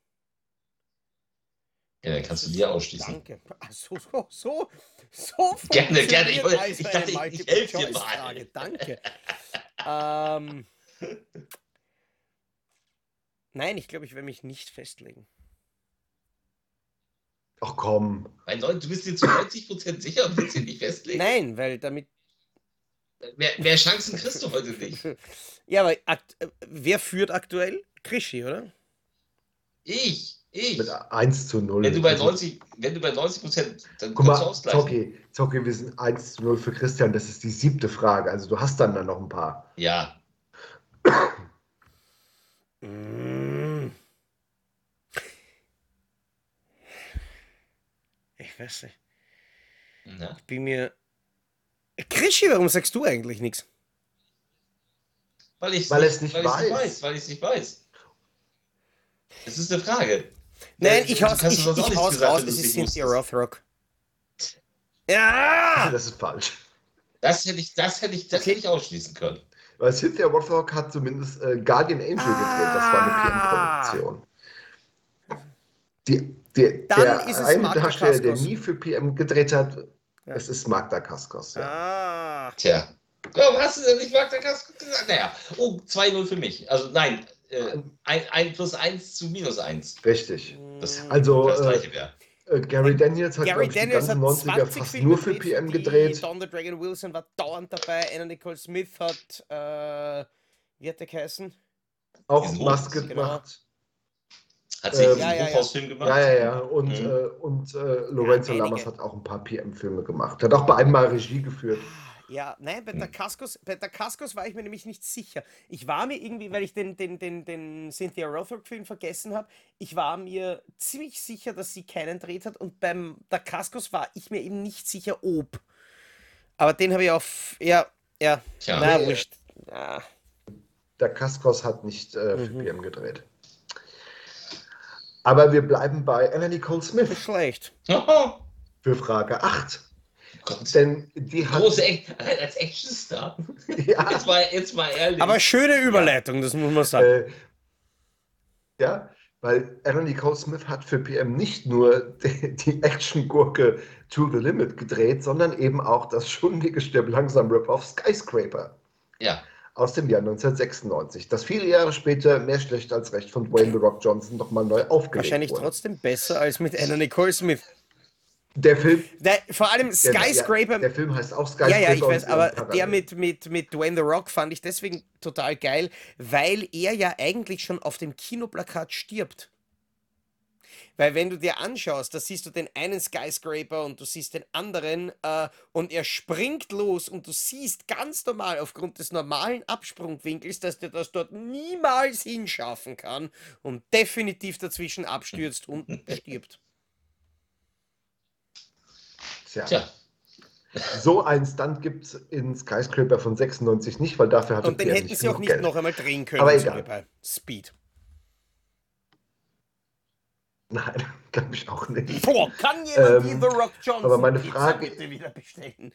Ja, dann kannst du dir ausschließen. Danke. Ach, so, so, so, so Gerne, gerne. Ich wollte- ich dachte, ich- ich Multiple helf dir Choice mal. Frage. Danke. ähm, nein, ich glaube, ich werde mich nicht festlegen. Ach komm. Mein Leute, du bist dir zu 90% sicher und willst dich nicht festlegen? Nein, weil damit. Mehr, mehr Chancen kriegst du heute nicht. Ja, aber akt äh, wer führt aktuell? Krischi, oder? Ich, ich. Mit 1 zu 0. Wenn du bei 90, wenn du bei 90 Prozent, dann Guck kannst du mal, ausgleichen. Zocki, Zocki, wir sind 1 zu 0 für Christian. Das ist die siebte Frage. Also du hast dann da noch ein paar. Ja. Ich weiß nicht. na, Ich bin mir. Krischi, warum sagst du eigentlich nichts? weil ich Weil es nicht weil weiß. weiß. Weil ich es nicht weiß. Das ist eine Frage. Nein, ich haus, ich, ich haus gesagt, raus, es ist nicht Cynthia. Rothrock. Ja! Das ist falsch. Das hätte ich, das hätte ich, das Okay. hätte ich ausschließen können. Weil Cynthia Rothrock hat zumindest äh, Guardian Angel gedreht. Das war Ah. eine PM-Produktion. Die, der ist es eine Darsteller, der Kaskos. nie für PM gedreht hat, Ja. es ist Magda Kaskos. Ja. Ah. Tja. Warum hast du denn nicht Magda Kasko gesagt? Naja, oh, 2-0 für mich. Also nein, äh, ein, ein plus 1 zu minus 1. Richtig. Das- Mm. Also, Das äh, gleiche wäre. Äh, Gary Daniels hat, Gary ich, Daniels die hat ganzen 90er 20 fast Filme nur für PM die gedreht. Don the Dragon Wilson war dauernd dabei. Anna Nicole Smith hat, äh, wie hat der geheißen? Auch Diesen Maske genau. gemacht. Hat sie Ähm, Ja, ja, ja. Gemacht? Ja, ja, ja. Und, Mhm. äh, und äh, Lorenzo Ja, Lamas hat auch ein paar PM-Filme gemacht. Hat auch bei einem Mal Regie geführt. Ja, nein, bei der Hm. Cascos, bei der Cascos war ich mir nämlich nicht sicher. Ich war mir irgendwie, weil ich den, den, den, den Cynthia Rothrock-Film vergessen habe, ich war mir ziemlich sicher, dass sie keinen dreht hat und beim der Cascos war ich mir eben nicht sicher, ob. Aber den habe ich auf, ja, ja, Tja. na, Nee. wurscht. Der Kaskos hat nicht äh, für Mhm. PM gedreht. Aber wir bleiben bei Anna Nicole nicht Smith schlecht. Für Frage 8. Gott. Denn die hat. Große Act als Actionstar. Ja, Jetzt mal, jetzt mal ehrlich. Aber schöne Überleitung, das muss man sagen. äh, ja, weil Anna Nicole Smith hat für PM nicht nur die, die Action-Gurke To the Limit gedreht, sondern eben auch das schundige Stirb langsam Rip-Off Skyscraper ja. aus dem Jahr 1996, das viele Jahre später mehr schlecht als recht von Dwayne The Rock Johnson nochmal neu aufgelegt Wahrscheinlich wurde. trotzdem besser als mit Anna Nicole Smith. Der Film, Der, vor allem der, Skyscraper, Ja, der Film heißt auch Skyscraper. Ja, ja, ich weiß, aber der mit, mit, mit Dwayne The Rock fand ich deswegen total geil, weil er ja eigentlich schon auf dem Kinoplakat stirbt. Weil wenn du dir anschaust, da siehst du den einen Skyscraper und du siehst den anderen äh, und er springt los und du siehst ganz normal aufgrund des normalen Absprungwinkels, dass der das dort niemals hinschaffen kann und definitiv dazwischen abstürzt und stirbt. Tja. Tja. So einen Stunt gibt es in Skyscraper von 96 nicht, weil dafür hatte Und den hätten sie auch nicht Geld. noch einmal drehen können, Aber egal. bei Speed. Nein, glaube ich auch nicht. Boah, kann jemand Ähm, die The Rock Johnson aber meine Frage- bitte wieder bestellen?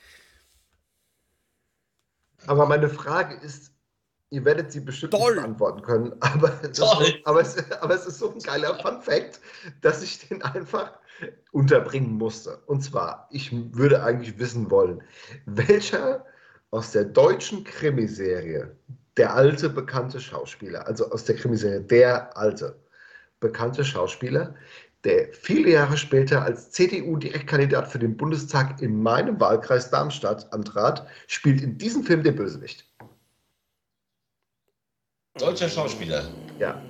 Aber meine Frage ist, ihr werdet sie bestimmt Toll. nicht beantworten können, aber, es ist so, Toll. aber, es, aber es ist so ein geiler Fun-Fact, dass ich den einfach unterbringen musste. Und zwar, ich würde eigentlich wissen wollen, welcher aus der deutschen Krimiserie, der alte bekannte Schauspieler, also aus der Krimiserie, der alte bekannte Schauspieler, der viele Jahre später als CDU-Direktkandidat für den Bundestag in meinem Wahlkreis Darmstadt antrat, spielt in diesem Film den Bösewicht. Deutscher Schauspieler. Ja.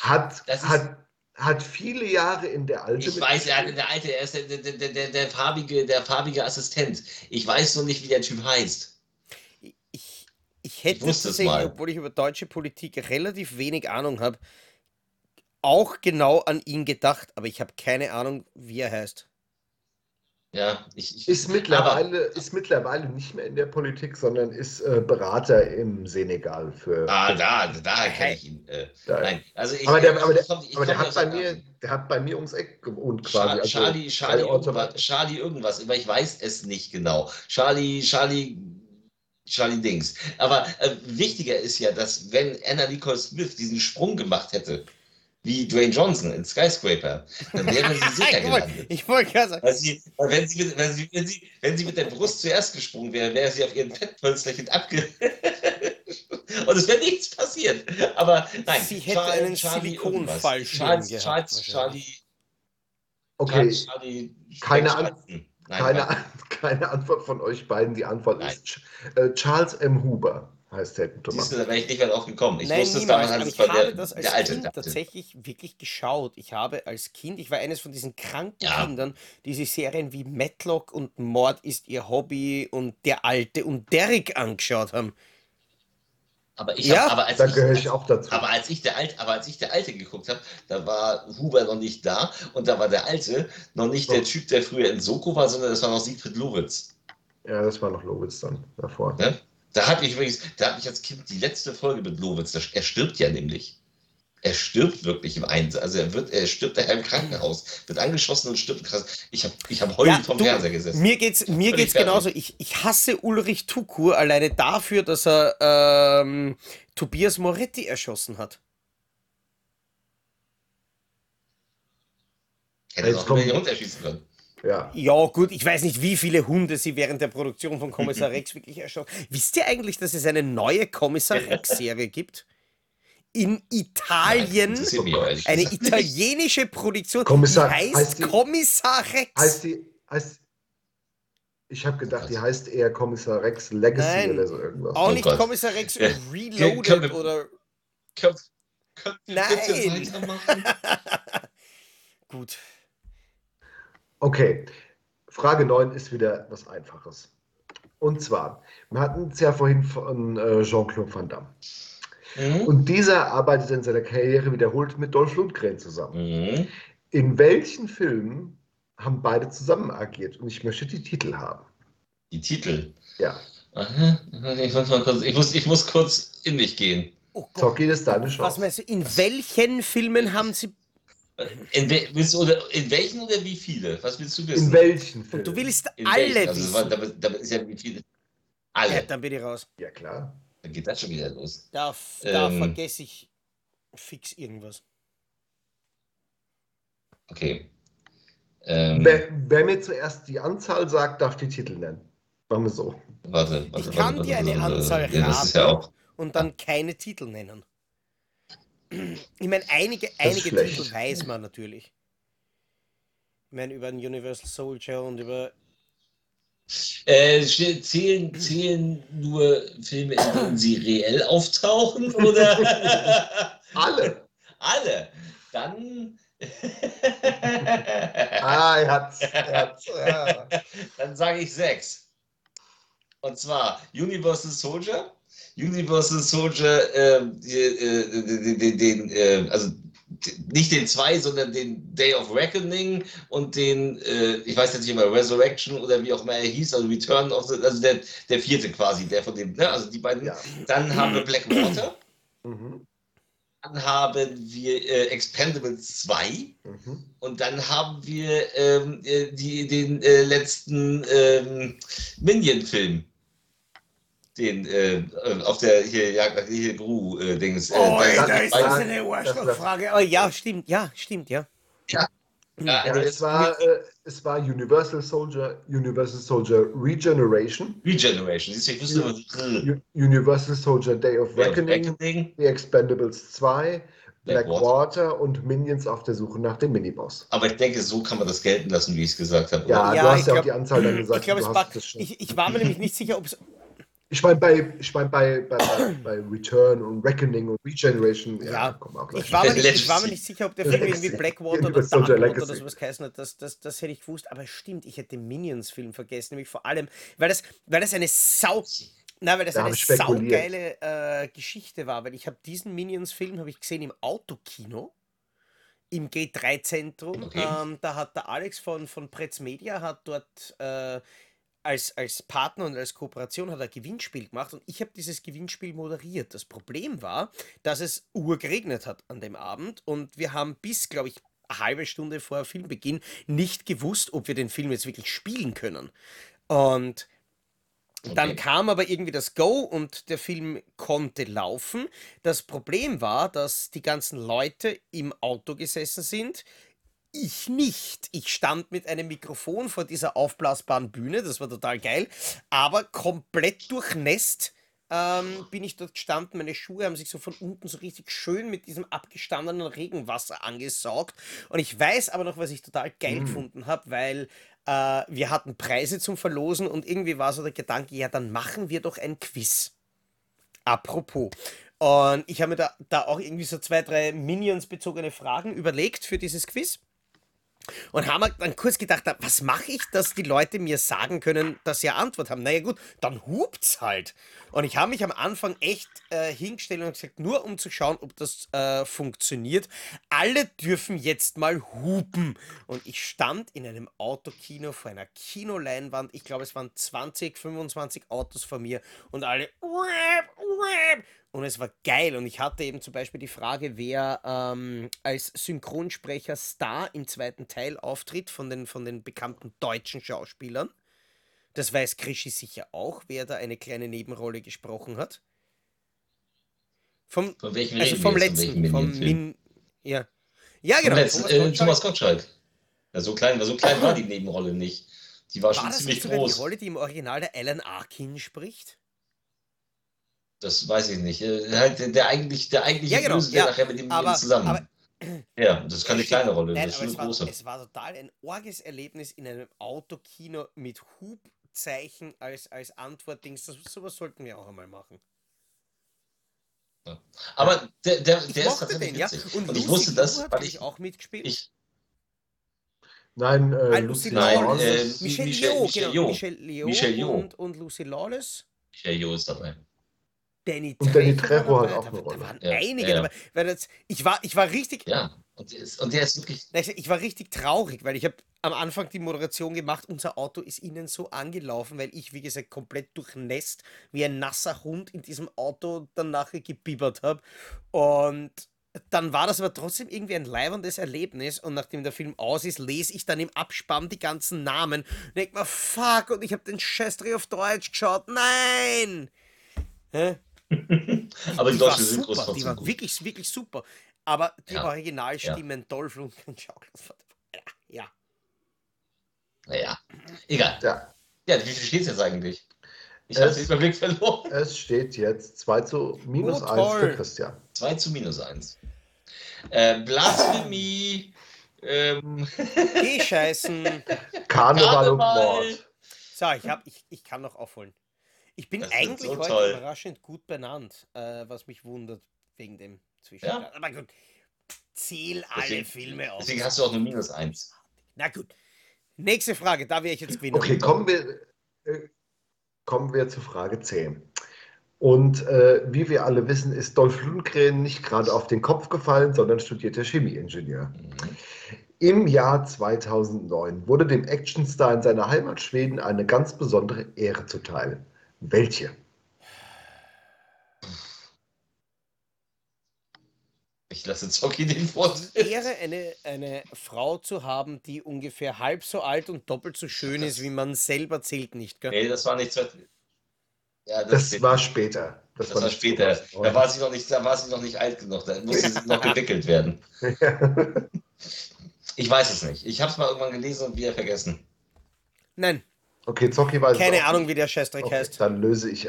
Hat, Das hat, hat viele Jahre in der Alte. Ich weiß, er, der alte, er ist der, der, der, der, der, farbige, der farbige Assistent. Ich weiß nur nicht, wie der Typ heißt. Ich, ich hätte Ich wusste es tatsächlich, mal. obwohl ich über deutsche Politik relativ wenig Ahnung habe, auch genau an ihn gedacht, aber ich habe keine Ahnung, wie er heißt. Ja, ich, ich, Ist mittlerweile, ist mittlerweile nicht mehr in der Politik, sondern ist äh, Berater im Senegal für. ah, da, da kenne ich ihn. Äh, nein, also ich, aber der, aber der, komm- aber der hat bei mir, der hat bei mir ums Eck gewohnt quasi. Also Charlie, Charlie, irgendwas, Charlie irgendwas, aber ich weiß es nicht genau. Charlie, Charlie, Charlie Dings. Aber äh, wichtiger ist ja, dass wenn Anna Nicole Smith diesen Sprung gemacht hätte, wie Dwayne Johnson in Skyscraper, dann wäre sie sicher ich wollte gelandet. ich wollte gerade sagen, weil wenn, sie mit, wenn, sie, wenn, sie, wenn sie mit der Brust zuerst gesprungen wäre, wäre sie auf ihren Fettpölsterchen abge... Und es wäre nichts passiert. Aber nein, Sie hätte einen Silikonfallschirm Charlie, gehabt, Charlie. Charlie, Okay, Charlie, Charlie Keine. Nein, keine. An- keine Antwort von euch beiden. Die Antwort Nein. ist äh, Charles M. Huber, heißt der gute Siehst du, da wäre ich nicht mehr drauf gekommen. Ich Nein, wusste es damals, als ich es war habe der, das als der alte. Kind der alte. tatsächlich wirklich geschaut. Ich habe als Kind, ich war eines von diesen kranken Ja. Kindern, die sich Serien wie Matlock und Mord ist ihr Hobby und Der Alte und Derrick angeschaut haben. Aber ich Ja, hab, aber als Da ich, gehöre ich auch dazu. Aber als ich der Alte, aber als ich der Alte geguckt habe, da war Huber noch nicht da und da war der Alte noch nicht der Oh. Typ, der früher in Soko war, sondern das war noch Siegfried Lowitz. Ja, das war noch Lowitz dann davor. Ne? Da hatte ich übrigens, da hatte ich als Kind die letzte Folge mit Lowitz. da- Er stirbt ja nämlich. Er stirbt wirklich im Einsatz. Also er wird, er stirbt daher im Krankenhaus, wird angeschossen und stirbt krass. Ich habe ich hab heulend Ja, vom du, Fernseher gesessen. Mir geht's, mir geht's genauso. Ich, ich hasse Ulrich Tukur alleine dafür, dass er ähm, Tobias Moretti erschossen hat. Hätte Jetzt auch Hund erschießen können. Ja. Ja, gut, ich weiß nicht, wie viele Hunde sie während der Produktion von Kommissar Rex wirklich erschossen Wisst ihr eigentlich, dass es eine neue Kommissar Rex-Serie gibt? in Italien. Ehrlich Eine italienische Produktion, Kommissar- die heißt, heißt die- Kommissar Rex. Heißt die, heißt, ich habe gedacht, die heißt eher Kommissar Rex Legacy Nein. oder so irgendwas. auch Oh nicht Gott. Kommissar Rex Ja. Reloaded Können oder. Können, können Nein. Gut. Okay, Frage 9 ist wieder was Einfaches. Und zwar, wir hatten es ja vorhin von äh, Jean-Claude Van Damme. Mhm. Und dieser arbeitet in seiner Karriere wiederholt mit Dolph Lundgren zusammen. Mhm. In welchen Filmen haben beide zusammen agiert? Und ich möchte die Titel haben. Die Titel. Ja, Aha. Ich muss, mal kurz, ich, muss, ich muss kurz in mich gehen. Oh. Zocki, das ist deine Was Chance. meinst du, in welchen Filmen haben sie. In, du, oder, in welchen oder wie viele? Was willst du wissen? In welchen? Und du willst In alle welchen? Also, wissen. damit, damit ist ja wie viele? Ja, Alle. dann bin ich raus. Ja, klar. Dann geht das schon wieder los. Da, da Ähm. vergesse ich fix irgendwas. Okay. Ähm, Wer, wer mir zuerst die Anzahl sagt, darf die Titel nennen. Machen wir so. warte, warte, Ich kann warte, dir eine warte, Anzahl ja, ist ja raten auch. und dann keine Titel nennen. Ich meine, einige, einige. Titel weiß man natürlich. Ich meine, über den Universal Soldier und über. Äh, zählen, zählen nur Filme, in denen sie reell auftauchen? Oder? Alle. Alle. Dann. Ah, er hat's. Er hat's ja. Dann sage ich sechs. Und zwar Universal Soldier. Universal Soldier, ähm, äh, den, den, den äh, also nicht den zwei, sondern den Day of Reckoning und den, äh, ich weiß jetzt nicht mehr, Resurrection oder wie auch immer er hieß, also Return of the, also der, der vierte quasi, der von dem, ne, also die beiden. Ja. Dann haben wir Blackwater. Mhm. Dann haben wir äh, Expendables 2. Mhm. Und dann haben wir ähm, äh, die, den äh, letzten ähm, Minion-Film. Den äh, äh, auf der hier, ja, hier Gru-Dings. Äh, Oh, das- da ist das- eine Arschlochfrage. Oh ja, stimmt, ja, stimmt, ja. ja, Ja, also es, war, äh, es war Universal Soldier, Universal Soldier Regeneration, Regeneration. Siehst du, ich wusste. U Universal Soldier Day of Reckoning, Reckoning. The Expendables 2, Blackwater. Und Minions auf der Suche nach dem Miniboss. Aber ich denke, so kann man das gelten lassen, wie ich es gesagt habe. Ja, Ja, du hast ich ja auch glaub- die Anzahl dann gesagt. Ich glaube, du es war. Ich, ich war mir nämlich nicht sicher, ob es. Ich meine, bei, ich mein, bei, bei, bei, Return und Reckoning und Regeneration, ja, Ja, auch gleich. Ich war, mir nicht, ich war mir nicht sicher, ob der Film irgendwie. Blackwater oder Darkwater oder sowas geheißen hat. Das, das, das hätte ich gewusst. Aber stimmt, ich hätte den Minions-Film vergessen. Nämlich vor allem, weil das, weil das eine Sau. Nein, weil das Da eine saugeile äh, Geschichte war. Weil ich habe diesen Minions-Film habe ich gesehen im Autokino. Im G3-Zentrum. Okay. Ähm, da hat der Alex von, von Pretz Media hat dort äh, als, als Partner und als Kooperation hat er Gewinnspiel gemacht und ich habe dieses Gewinnspiel moderiert. Das Problem war, dass es urgeregnet hat an dem Abend und wir haben bis, glaube ich, eine halbe Stunde vor Filmbeginn nicht gewusst, ob wir den Film jetzt wirklich spielen können. Und dann Okay. kam aber irgendwie das Go und der Film konnte laufen. Das Problem war, dass die ganzen Leute im Auto gesessen sind. Ich nicht. Ich stand mit einem Mikrofon vor dieser aufblasbaren Bühne, das war total geil, aber komplett durchnässt ähm, bin ich dort gestanden. Meine Schuhe haben sich so von unten so richtig schön mit diesem abgestandenen Regenwasser angesaugt. Und ich weiß aber noch, was ich total geil gefunden habe, weil äh, wir hatten Preise zum Verlosen und irgendwie war so der Gedanke, ja, dann machen wir doch ein Quiz. Apropos. Und ich habe mir da, da auch irgendwie so zwei, drei Minions-bezogene Fragen überlegt für dieses Quiz. Und haben dann kurz gedacht, was mache ich, dass die Leute mir sagen können, dass sie eine Antwort haben? Naja gut, dann hupt's halt. Und ich habe mich am Anfang echt äh, hingestellt und gesagt, nur um zu schauen, ob das äh, funktioniert. Alle dürfen jetzt mal hupen. Und ich stand in einem Autokino vor einer Kinoleinwand. Ich glaube, es waren 20, 25 Autos vor mir und alle und es war geil. Und ich hatte eben zum Beispiel die Frage, wer ähm, als Synchronsprecher Star im zweiten Teil auftritt von den, von den bekannten deutschen Schauspielern. Das weiß Krischi sicher auch, wer da eine kleine Nebenrolle gesprochen hat. Vom, Von welchem also vom letzten, vom? Min. Ja. Ja, Vom genau. letzten, Thomas äh, Gottschalk. Thomas Gottschalk. Ja, so klein, so klein war die Nebenrolle nicht. Die war, War schon das ziemlich groß. die Rolle, die im Original der Alan Arkin spricht? Das weiß ich nicht. Äh, halt der, der eigentlich, der eigentliche Ja, genau, Böse, der ja, nachher mit ihm aber- zusammen. aber- ja, das ist keine Ja, kleine Rolle, Nein, das ist schon es eine war, große. es war total ein orges Erlebnis in einem Autokino mit Hubzeichen als, als Antwortdings. Das, sowas sollten wir auch einmal machen. Aber der, der, Ich der ist tatsächlich den, ja. witzig. Und, Und ich wusste das, weil ich, auch mitgespielt. ich, Nein, äh, Ah, Lucy Lucy Nein, Lawless. äh. Michelle Michelle- Michelle genau. Michelle Michelle Yeoh. und, und Lucy Lawless. ja, Jo ist dabei. Danny Und Danny Trejo hat auch da, eine da Rolle. waren Ja, einige ja, dabei. Weil das, ich, war, ich war richtig Ja, und der ist, und der ist wirklich, Ich war richtig traurig, weil ich habe am Anfang die Moderation gemacht. Unser Auto ist ihnen so angelaufen, weil ich, wie gesagt, komplett durchnässt wie ein nasser Hund in diesem Auto dann nachher gebibbert habe. Und dann war das aber trotzdem irgendwie ein leiberndes Erlebnis. Und nachdem der Film aus ist, lese ich dann im Abspann die ganzen Namen. Und denk mir, fuck, und ich habe den Scheißdreh auf Deutsch geschaut. Nein! Hä? aber die Die war deutschen Synchros super, die war gut. wirklich, wirklich super. Aber die Ja, Originalstimmen Dolph Lundgren, Schauklaus, ja. Naja, egal. Ja, Ja, wie viel steht es jetzt eigentlich? Ich Es- habe den Überblick verloren. es steht jetzt 2 zu minus Oh, 1 für. Christian. 2 zu minus 1. Äh, Blasphemie, ähm, Geh scheißen. Karneval und Karneval. Mord. So, ich, hab, ich, ich kann noch aufholen. Ich bin Das eigentlich so heute toll. überraschend gut benannt, äh, was mich wundert wegen dem Zwischen. Ja. Aber gut, zähl alle Deswegen- Filme auf. deswegen hast du auch nur minus 1. Na gut. Nächste Frage, da wäre ich jetzt gewinnen. Okay, kommen wir, äh, kommen wir zu Frage 10. Und äh, wie wir alle wissen, ist Dolph Lundgren nicht gerade auf den Kopf gefallen, sondern studierter Chemieingenieur. Mhm. Im Jahr 2009 wurde dem Actionstar in seiner Heimat Schweden eine ganz besondere Ehre zuteil. Welche? Ich lasse Zocki den Vortritt. Ehre, eine, eine Frau zu haben, die ungefähr halb so alt und doppelt so schön ist, wie man selber zählt nicht, gell? Nee, das war nicht. Ja, Das steht- war später. das war nicht später. 2009. Da war sie noch nicht, da war sie noch nicht alt genug. Da musste sie noch gewickelt werden. Ich weiß es nicht. Ich habe es mal irgendwann gelesen und wieder vergessen. Nein, Okay, Zocki weiß es keine auch Ahnung, nicht. wie der Scheißdreck Okay, heißt. dann löse ich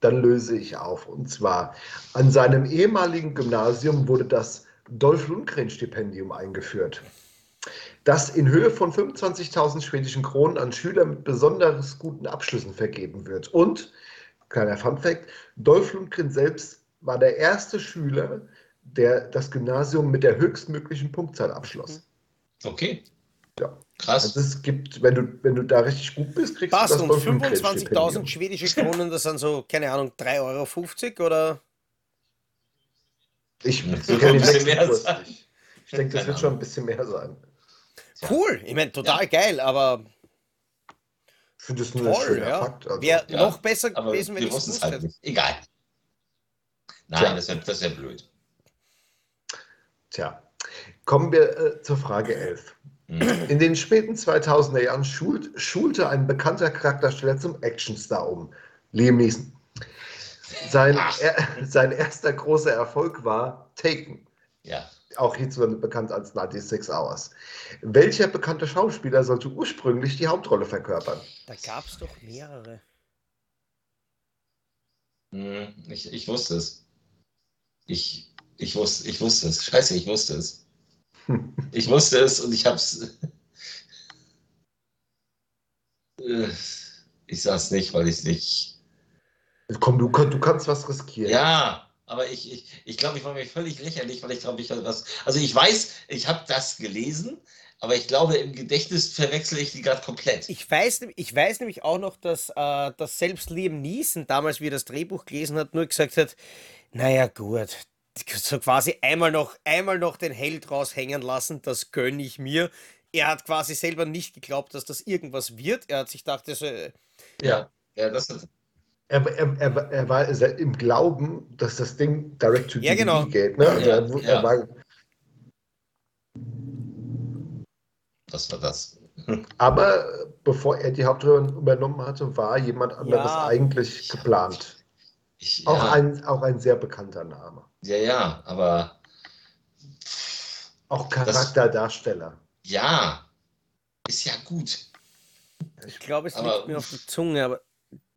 dann löse ich auf. Und zwar an seinem ehemaligen Gymnasium wurde das Dolph Lundgren-Stipendium eingeführt, das in Höhe von 25.000 schwedischen Kronen an Schüler mit besonders guten Abschlüssen vergeben wird. Und, kleiner Funfact, Dolph Lundgren selbst war der erste Schüler, der das Gymnasium mit der höchstmöglichen Punktzahl abschloss. Okay. Ja. Krass. Also es gibt, wenn du, wenn du da richtig gut bist, kriegst Passt, du das und Dolph 25.000 Lundgren-Stipendium. schwedische Kronen, das sind so, keine Ahnung, 3,50 Euro oder? Ich sein. nicht. Ich denke, das Keine wird schon ein bisschen mehr sein. Cool, ich meine, total geil, aber Ich finde das nur ein toll, ja. Fakt. Also, Wäre ja, noch besser gewesen, wenn ich es es halt hätte. nicht. Egal. Nein, das wäre das wär blöd. Tja, kommen wir äh, zur Frage 11. In den späten 2000er Jahren schult, schulte ein bekannter Charaktersteller zum Actionstar um, Liam Neeson. Sein, er, sein erster großer Erfolg war Taken, Ja. auch hierzulande bekannt als 96 Hours. Welcher bekannte Schauspieler sollte ursprünglich die Hauptrolle verkörpern? Da gab es doch mehrere. Mhm. Ich, ich wusste es. Ich, ich, wusste, ich wusste es. Scheiße, ich wusste es. Ich wusste es und ich hab's. Äh, Ich sag's nicht, weil ich es nicht. Komm, du, du kannst was riskieren. Ja, aber ich, ich, ich glaube, ich war mir völlig lächerlich, weil ich glaube, ich was. Also ich weiß, ich habe das gelesen, aber ich glaube, im Gedächtnis verwechsel ich die gerade komplett. Ich weiß, ich weiß nämlich auch noch, dass, äh, dass selbst Liam Neeson damals, wie er das Drehbuch gelesen hat, nur gesagt hat, naja gut, so quasi einmal noch, einmal noch den Held raushängen lassen, das gönne ich mir. Er hat quasi selber nicht geglaubt, dass das irgendwas wird. Er hat sich gedacht, das, äh, Ja, ja, das ist. Er, er, er, er war im Glauben, dass das Ding direct to Ja, genau. geht. Ne? Also Ja, er, er ja. war, Was war das? aber bevor er die Hauptrolle übernommen hatte, war jemand anderes Ja. eigentlich geplant. Ich, Auch, ja, ein, auch ein sehr bekannter Name. ja, ja, aber Auch Charakterdarsteller. ja, ist ja gut. ich glaube, es Aber- liegt mir auf der Zunge, aber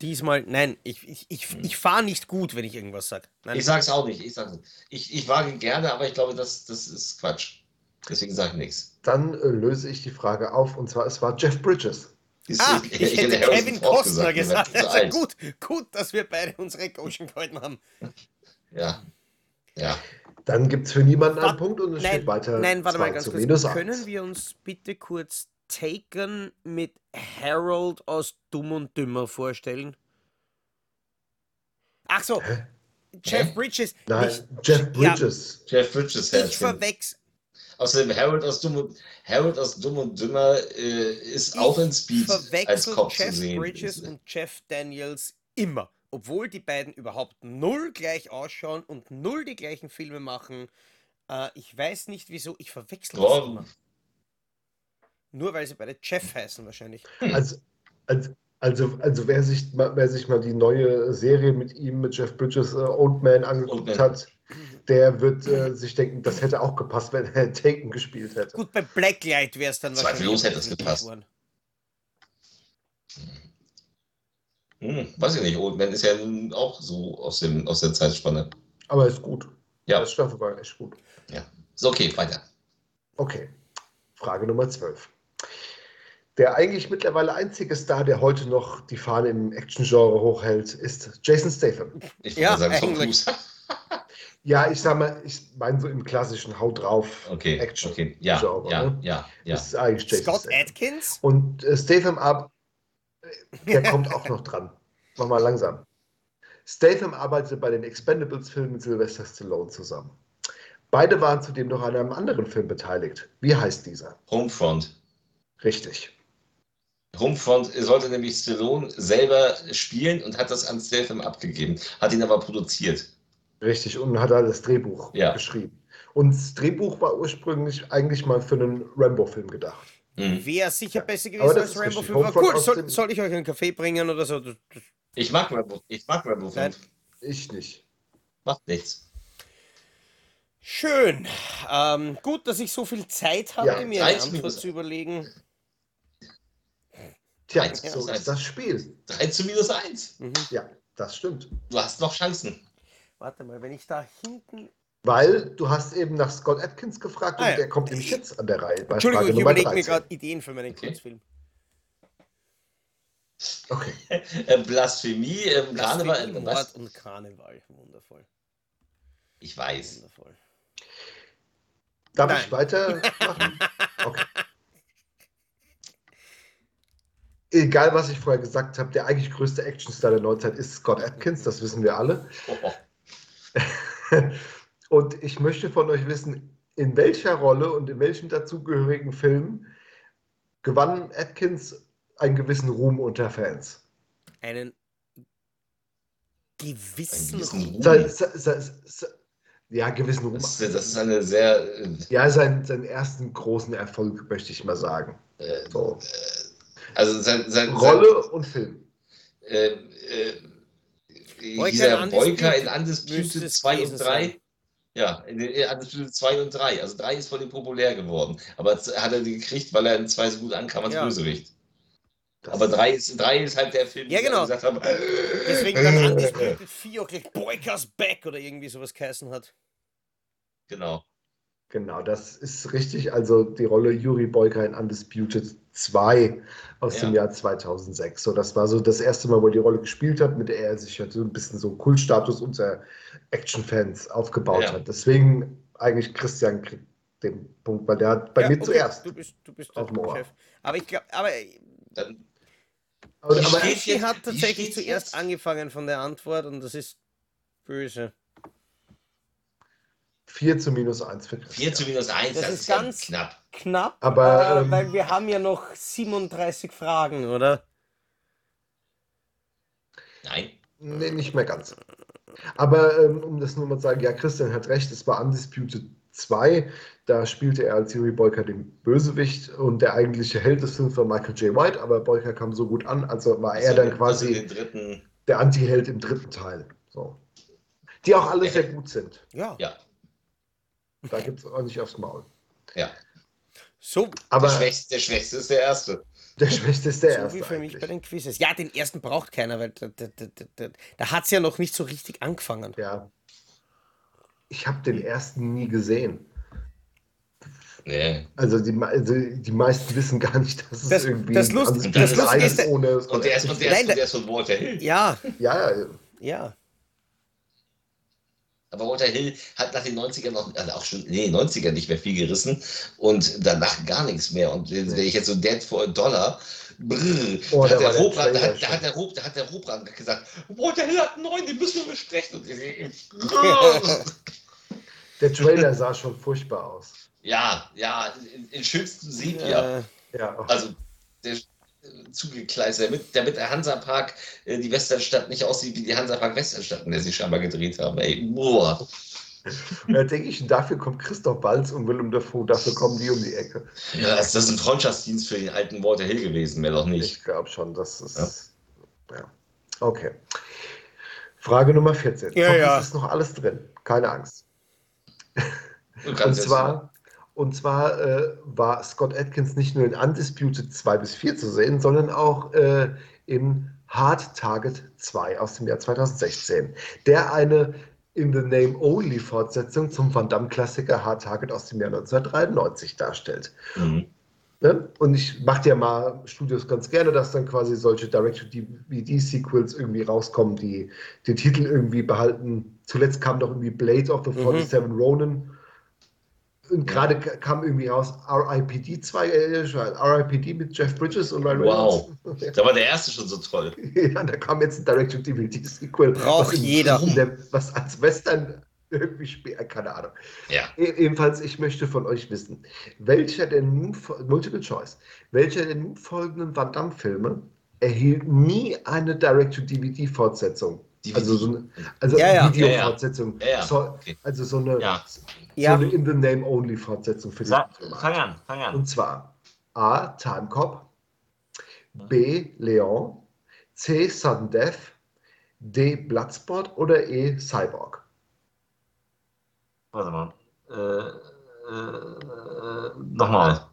Diesmal, nein, ich, ich, ich, Hm. ich fahre nicht gut, wenn ich irgendwas sage. Ich sag's auch nicht. Ich, sag's nicht. ich, ich wage gerne, aber ich glaube, das, das ist Quatsch. Deswegen sage ich nichts. Dann äh, löse ich die Frage auf und zwar, es war Jeff Bridges. Ah, ich hätte Kevin Costner gesagt. zu Also gut, gut, dass wir beide unsere Goschen gehalten haben. Ja. Ja. Dann gibt es für niemanden einen Wart- Punkt und es Nein, steht weiter nein, warte 2 mal ganz zu kurz. Können 1. wir uns bitte kurz Taken mit Harold aus Dumm und Dümmer vorstellen? Ach so, Hä? Jeff? Bridges. Nein, nicht- Jeff Ja, Bridges. Jeff Bridges ich verwechsel. Außerdem Harold aus Dumm und, Harold aus Dumm und Dümmer äh, ist Ich auch in Speed als Cop Jeff zu sehen. Bridges und Jeff Daniels immer. Obwohl die beiden überhaupt null gleich ausschauen und null die gleichen Filme machen. Äh, ich weiß nicht wieso, ich verwechsel das Warum? immer. Nur weil sie beide Jeff heißen wahrscheinlich. Also, also, also, also wer, sich, mal- wer sich mal die neue Serie mit ihm, mit Jeff Bridges, äh, Old Man angeguckt Man. hat, der wird äh, sich denken, das hätte auch gepasst, wenn er Taken gespielt hätte. Gut, bei Blacklight wäre es dann Zweifellos hätte es gepasst. geworden. Hm, weiß ich nicht, Old Man ist ja auch so aus, dem, aus der Zeitspanne. Aber ist gut. Ja. Das Staffel war echt gut. So, okay, weiter. Okay. Frage Nummer 12. Der eigentlich mittlerweile einzige Star, der heute noch die Fahne im Action-Genre hochhält, ist Jason Statham. Ich Ja, sagen, Tom eigentlich. Cruise. Ja, ich sag mal, ich meine so im klassischen Haut drauf Okay, Action. okay. Ja, Genre, ja, ne? ja, ja. Das ist eigentlich Jason Scott Statham. Atkins? Und äh, Statham ab, der kommt auch noch dran. Mach mal langsam. Statham arbeitete bei den Expendables-Filmen mit Sylvester Stallone zusammen. Beide waren zudem noch an einem anderen Film beteiligt. Wie heißt dieser? Homefront. Richtig. Homefront sollte nämlich Stallone selber spielen und hat das an Statham abgegeben, hat ihn aber produziert. Richtig. Und hat er das Drehbuch Ja. geschrieben. Und das Drehbuch war ursprünglich eigentlich mal für einen Rambo-Film gedacht. Hm. Wäre sicher besser gewesen als ist Rambo richtig. 5. Aber Homefront cool, soll, soll ich euch einen Kaffee bringen oder so? Ich mag Rambo, ich mag Rambo 5. Nein. Ich nicht. Macht nichts. Schön. Ähm, gut, dass ich so viel Zeit hatte, Ja, mir eine 13 Antwort zu überlegen. Tja, so ist das Spiel. 3 zu minus 1. Mhm. Ja, das stimmt. Du hast noch Chancen. Warte mal, wenn ich da hinten. Weil du hast eben nach Scott Atkins gefragt Ah, und ja. der kommt nämlich jetzt an der Reihe. Bei Entschuldigung, Frage ich überlege mir 13. gerade Ideen für meinen Okay. Kurzfilm. Okay. Äh, Blasphemie, ähm, Karneval, Blasphemie, äh, Mord was? und Karneval. Wundervoll. Ich weiß. Wundervoll. Darf Nein. ich weitermachen? Okay. Egal, was ich vorher gesagt habe, der eigentlich größte Actionstar der Neuzeit ist Scott Atkins, das wissen wir alle. Oh. Und ich möchte von euch wissen, in welcher Rolle und in welchem dazugehörigen Film gewann Atkins einen gewissen Ruhm unter Fans? Einen gewissen, Einen gewissen Ruhm. Ja, gewissen Ruhm. Das, das ist eine sehr. äh, Ja, seinen, seinen ersten großen Erfolg, möchte ich mal sagen. Äh, So. Also sein, sein, Rolle und Film. Sein, äh, äh, Boyka dieser in Boyka es 2 gewesen und 3. sein. Ja, in den Undisputed 2 und 3. Also 3 ist von ihm populär geworden. Aber hat er die gekriegt, weil er in 2 so gut ankam als Ja. Bösewicht. Das- Aber 3 ist, 3 ist halt der Film, Ja, genau. gesagt haben, Deswegen dann Undisputed 4 auch gleich Boykas Back oder irgendwie sowas geheißen hat. Genau. Genau, das ist richtig. Also die Rolle Yuri Boyka in Undisputed 2 aus dem Ja. Jahr 2006. So, das war so das erste Mal, wo er die Rolle gespielt hat, mit der er sich halt so ein bisschen so Kultstatus unter Actionfans aufgebaut Ja. hat. Deswegen eigentlich Christian kriegt den Punkt, weil der hat bei Ja, mir okay, zuerst. Du bist, du bist Auf dem Ohr. Chef. Aber ich glaube, aber Dann, Aber, aber hat tatsächlich zuerst jetzt? angefangen von der Antwort und das ist böse. 4 zu minus 1 für 4 Christian. zu minus 1, Das das, ist ganz- knapp. Knapp, Aber, äh, ähm, weil wir haben ja noch 37 Fragen, oder? Nein. Nee, nicht mehr ganz. Aber ähm, um das nur mal zu sagen, ja, Christian hat recht, es war Undisputed 2. Da spielte er als Yuri Boyka den Bösewicht und der eigentliche Held des Films war Michael J. White, aber Boyka kam so gut an, also war er Also, dann also quasi den dritten. der Anti-Held im dritten Teil. So. Die auch alle sehr gut sind. Ja. Ja, Da gibt es auch nicht aufs Maul. ja. So, Aber der, Schwächste, der Schwächste ist der Erste. Der Schwächste ist der So erste. wie für mich eigentlich. bei den Quizzes. Ja, den ersten braucht keiner, weil da, da, da, da, da hat es ja noch nicht so richtig angefangen. Ja. Ich habe den ersten nie gesehen. Nee. Also die, also die meisten wissen gar nicht, dass es Das- irgendwie das Lust- Unspeakable das Island ist, der- ohne. Und der ist, und der Nein, ist, und der ist von Walter Hill. Ja, ja, ja, ja. Aber Walter Hill hat nach den 90ern noch, also auch schon, nee, 90er nicht mehr viel gerissen und danach gar nichts mehr. Und wenn ich jetzt so Dead for a Dollar, brrr, Oh, da, hat der der Robrand, da, hat, da, schon. hat der Rob, da hat der Robrand gesagt, Walter Hill hat einen neuen, den müssen wir besprechen. Und der Trailer sah schon furchtbar aus. ja, ja, in, in schönstem Sepia. Äh, Ja, Also der zugekleistert, damit, damit der Hansapark äh, die Westernstadt nicht aussieht wie die Hansapark Westernstadt, in der sie scheinbar gedreht haben. Ey, boah. da denke ich, dafür kommt Christoph Walz und Willem Dafoe, dafür kommen die um die Ecke. Ja, das, das ist ein Freundschaftsdienst für den alten Walter Hill gewesen, mehr doch nicht. Ich glaube schon, das ist. Ja. Okay. Frage Nummer 14. Ja, Hoffentlich ja. ist noch alles drin. Keine Angst. Und zwar, und zwar äh, war Scott Atkins nicht nur in Undisputed 2 bis 4 zu sehen, sondern auch äh, in Hard Target 2 aus dem Jahr 2016, der eine In the Name Only Fortsetzung zum Van Damme-Klassiker Hard Target aus dem Jahr 1993 darstellt. Mhm. Ne? Und ich mache ja mal Studios ganz gerne, dass dann quasi solche Direct-to-DVD-Sequels irgendwie rauskommen, die den Titel irgendwie behalten. Zuletzt kam doch irgendwie Blade of the Mhm. 47 Ronin. Und gerade kam irgendwie raus RIPD 2, äh, RIPD mit Jeff Bridges und Ryan Wow. Reynolds. Da war der erste schon so toll. Ja, da kam jetzt ein Direct-to-DVD-Sequel. Braucht jeder. in Der, was als Western irgendwie spielt, keine Ahnung. Ja. E- Ebenfalls, ich möchte von euch wissen, welcher der nun, Multiple Choice, welcher der nun folgenden Van Damme-Filme erhielt nie eine Direct-to-DVD-Fortsetzung? DVD. Also so eine, also Ja, ja. Video-Fortsetzung. Ja, ja. So, also so eine, Ja. so ja, eine In-the-Name-Only-Fortsetzung für diesen Film. an, fang an. Und zwar A. Time Cop, B. Leon, C. Sudden Death, D. Bloodsport oder E. Cyborg. Warte mal. Äh, äh, nochmal.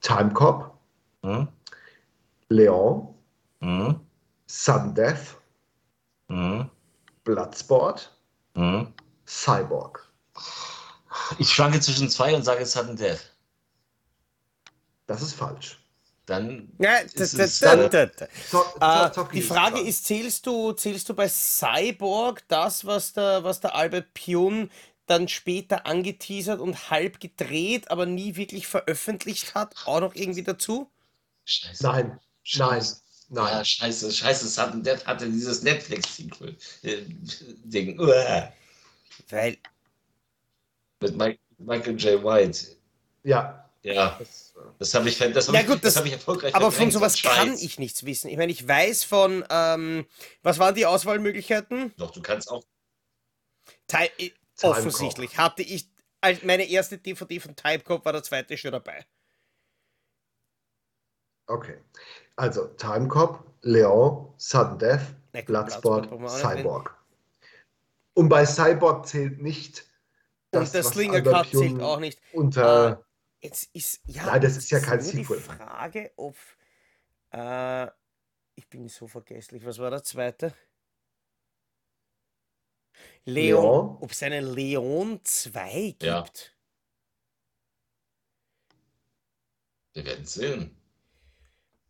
Time Cop, Hm? Leon, Hm? Sudden Death, Hm? Bloodsport, Hm? Cyborg. Ich schwanke zwischen zwei und sage Sudden Death. Das ist falsch. Dann ja das, das, Äh, die Frage ist, zählst du, zählst du bei Cyborg das, was der, was der Albert Pune dann später angeteasert und halb gedreht, aber nie wirklich veröffentlicht hat, auch noch irgendwie dazu? Scheiße. Nein, nein, Scheiße. nein. Ja, scheiße, scheiße, Sudden Death hatte dieses Netflix-Sequel-Ding. Uah. Weil, Mit Mike, Michael J. White. Ja. Ja, Das, äh, das habe ich, das hab Ja ich, gut, das das- hab ich erfolgreich aber von sowas Scheiß. kann ich nichts wissen. Ich meine, ich weiß von, ähm, was waren die Auswahlmöglichkeiten? Doch, du kannst auch. Ty äh, offensichtlich hatte ich, als meine erste DVD von Typecop war der zweite schon dabei. okay. Also Time Cop, Leon, Sudden Death, gut, Bloodsport. Cyborg. Und bei Cyborg zählt nicht Und der Slinger Cut zählt auch nicht. Unter Jetzt ist, ja, Nein, das jetzt ist ja kein nur Sequel. Die Frage, ob, äh, ich bin so vergesslich, was war der zweite? Leon, Leon. ob es einen Leon 2 gibt? Ja. Wir werden sehen.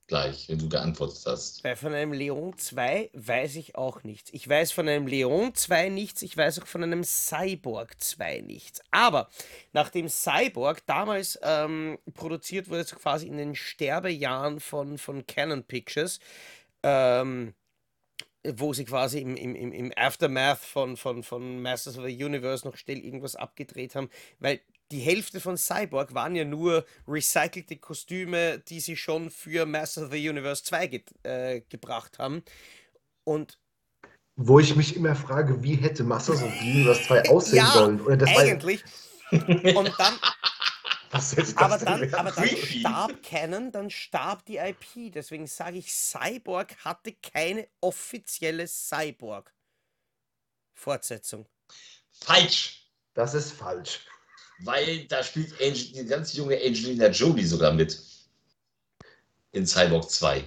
Gleich, wenn du geantwortet hast. Bei von einem Leon 2 weiß ich auch nichts. Ich weiß von einem Leon 2 nichts, ich weiß auch von einem Cyborg 2 nichts. Aber nachdem Cyborg damals ähm, produziert wurde, so quasi in den Sterbejahren von, von Canon Pictures, ähm, wo sie quasi im, im, im, im Aftermath von, von, von Masters of the Universe noch schnell irgendwas abgedreht haben, weil die Hälfte von Cyborg waren ja nur recycelte Kostüme, die sie schon für Masters of the Universe 2 ge äh, gebracht haben. Und wo ich mich immer frage, wie hätte Masters of the Universe 2 aussehen Ja, sollen? Oder das war, eigentlich. Und dann, was hätte das aber denn dann, aber dann starb Canon, dann starb die IP. Deswegen sage ich, Cyborg hatte keine offizielle Cyborg-Fortsetzung. Falsch! Das ist falsch. Weil da spielt Angel, die ganz junge Angelina Jolie sogar mit. in Cyborg 2.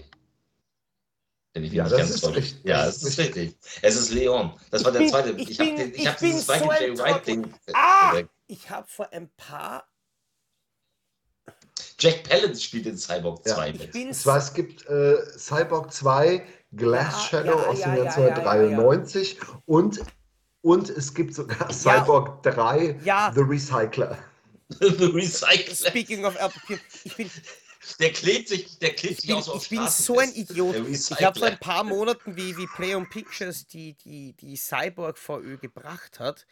Wenn ich mich Ja, nicht das ganz ist täusche. richtig. Ja, Das das ist richtig. Es ist Leon. Das Ich war der bin- zweite. ich Ich habe hab dieses so Michael ein J. Wright-Ding. Ah! Ich habe vor ein paar. Jack Palance spielt in Cyborg Ja. 2 Ich mit. bin Und zwar, es gibt äh, Cyborg 2, Glass Ja, Shadow ja, aus ja, dem ja, Jahr ja, 1993 Und, und es gibt sogar Cyborg 3, Ja. The Recycler. The Recycler. Speaking of Apple ich bin, Der klebt sich, der klebt ich sich bin, so auf ich bin so ein. Idiot. Ich habe vor ein paar Monaten, wie, wie Play on Pictures die, die, die Cyborg VÖ gebracht hat,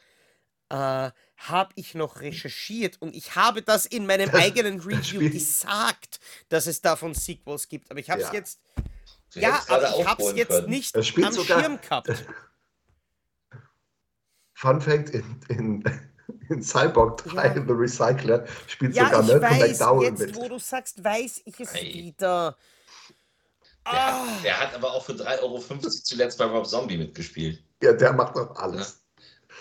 äh, habe ich noch recherchiert und ich habe das in meinem Das- eigenen Review gesagt, dass es davon Sequels gibt. Aber ich habe es Ja. jetzt, Du ja, aber ich habe es jetzt können. nicht am sogar- Schirm gehabt. Fun Fact: in, in, in Cyborg 3, Ja. The Recycler, spielt Ja, sogar Malcolm weiß, McDowell jetzt mit. wo du sagst, weiß ich es Ei. wieder. Der, Ah, hat, der hat aber auch für 3,50 Euro zuletzt bei Rob Zombie mitgespielt. Ja, der macht doch alles.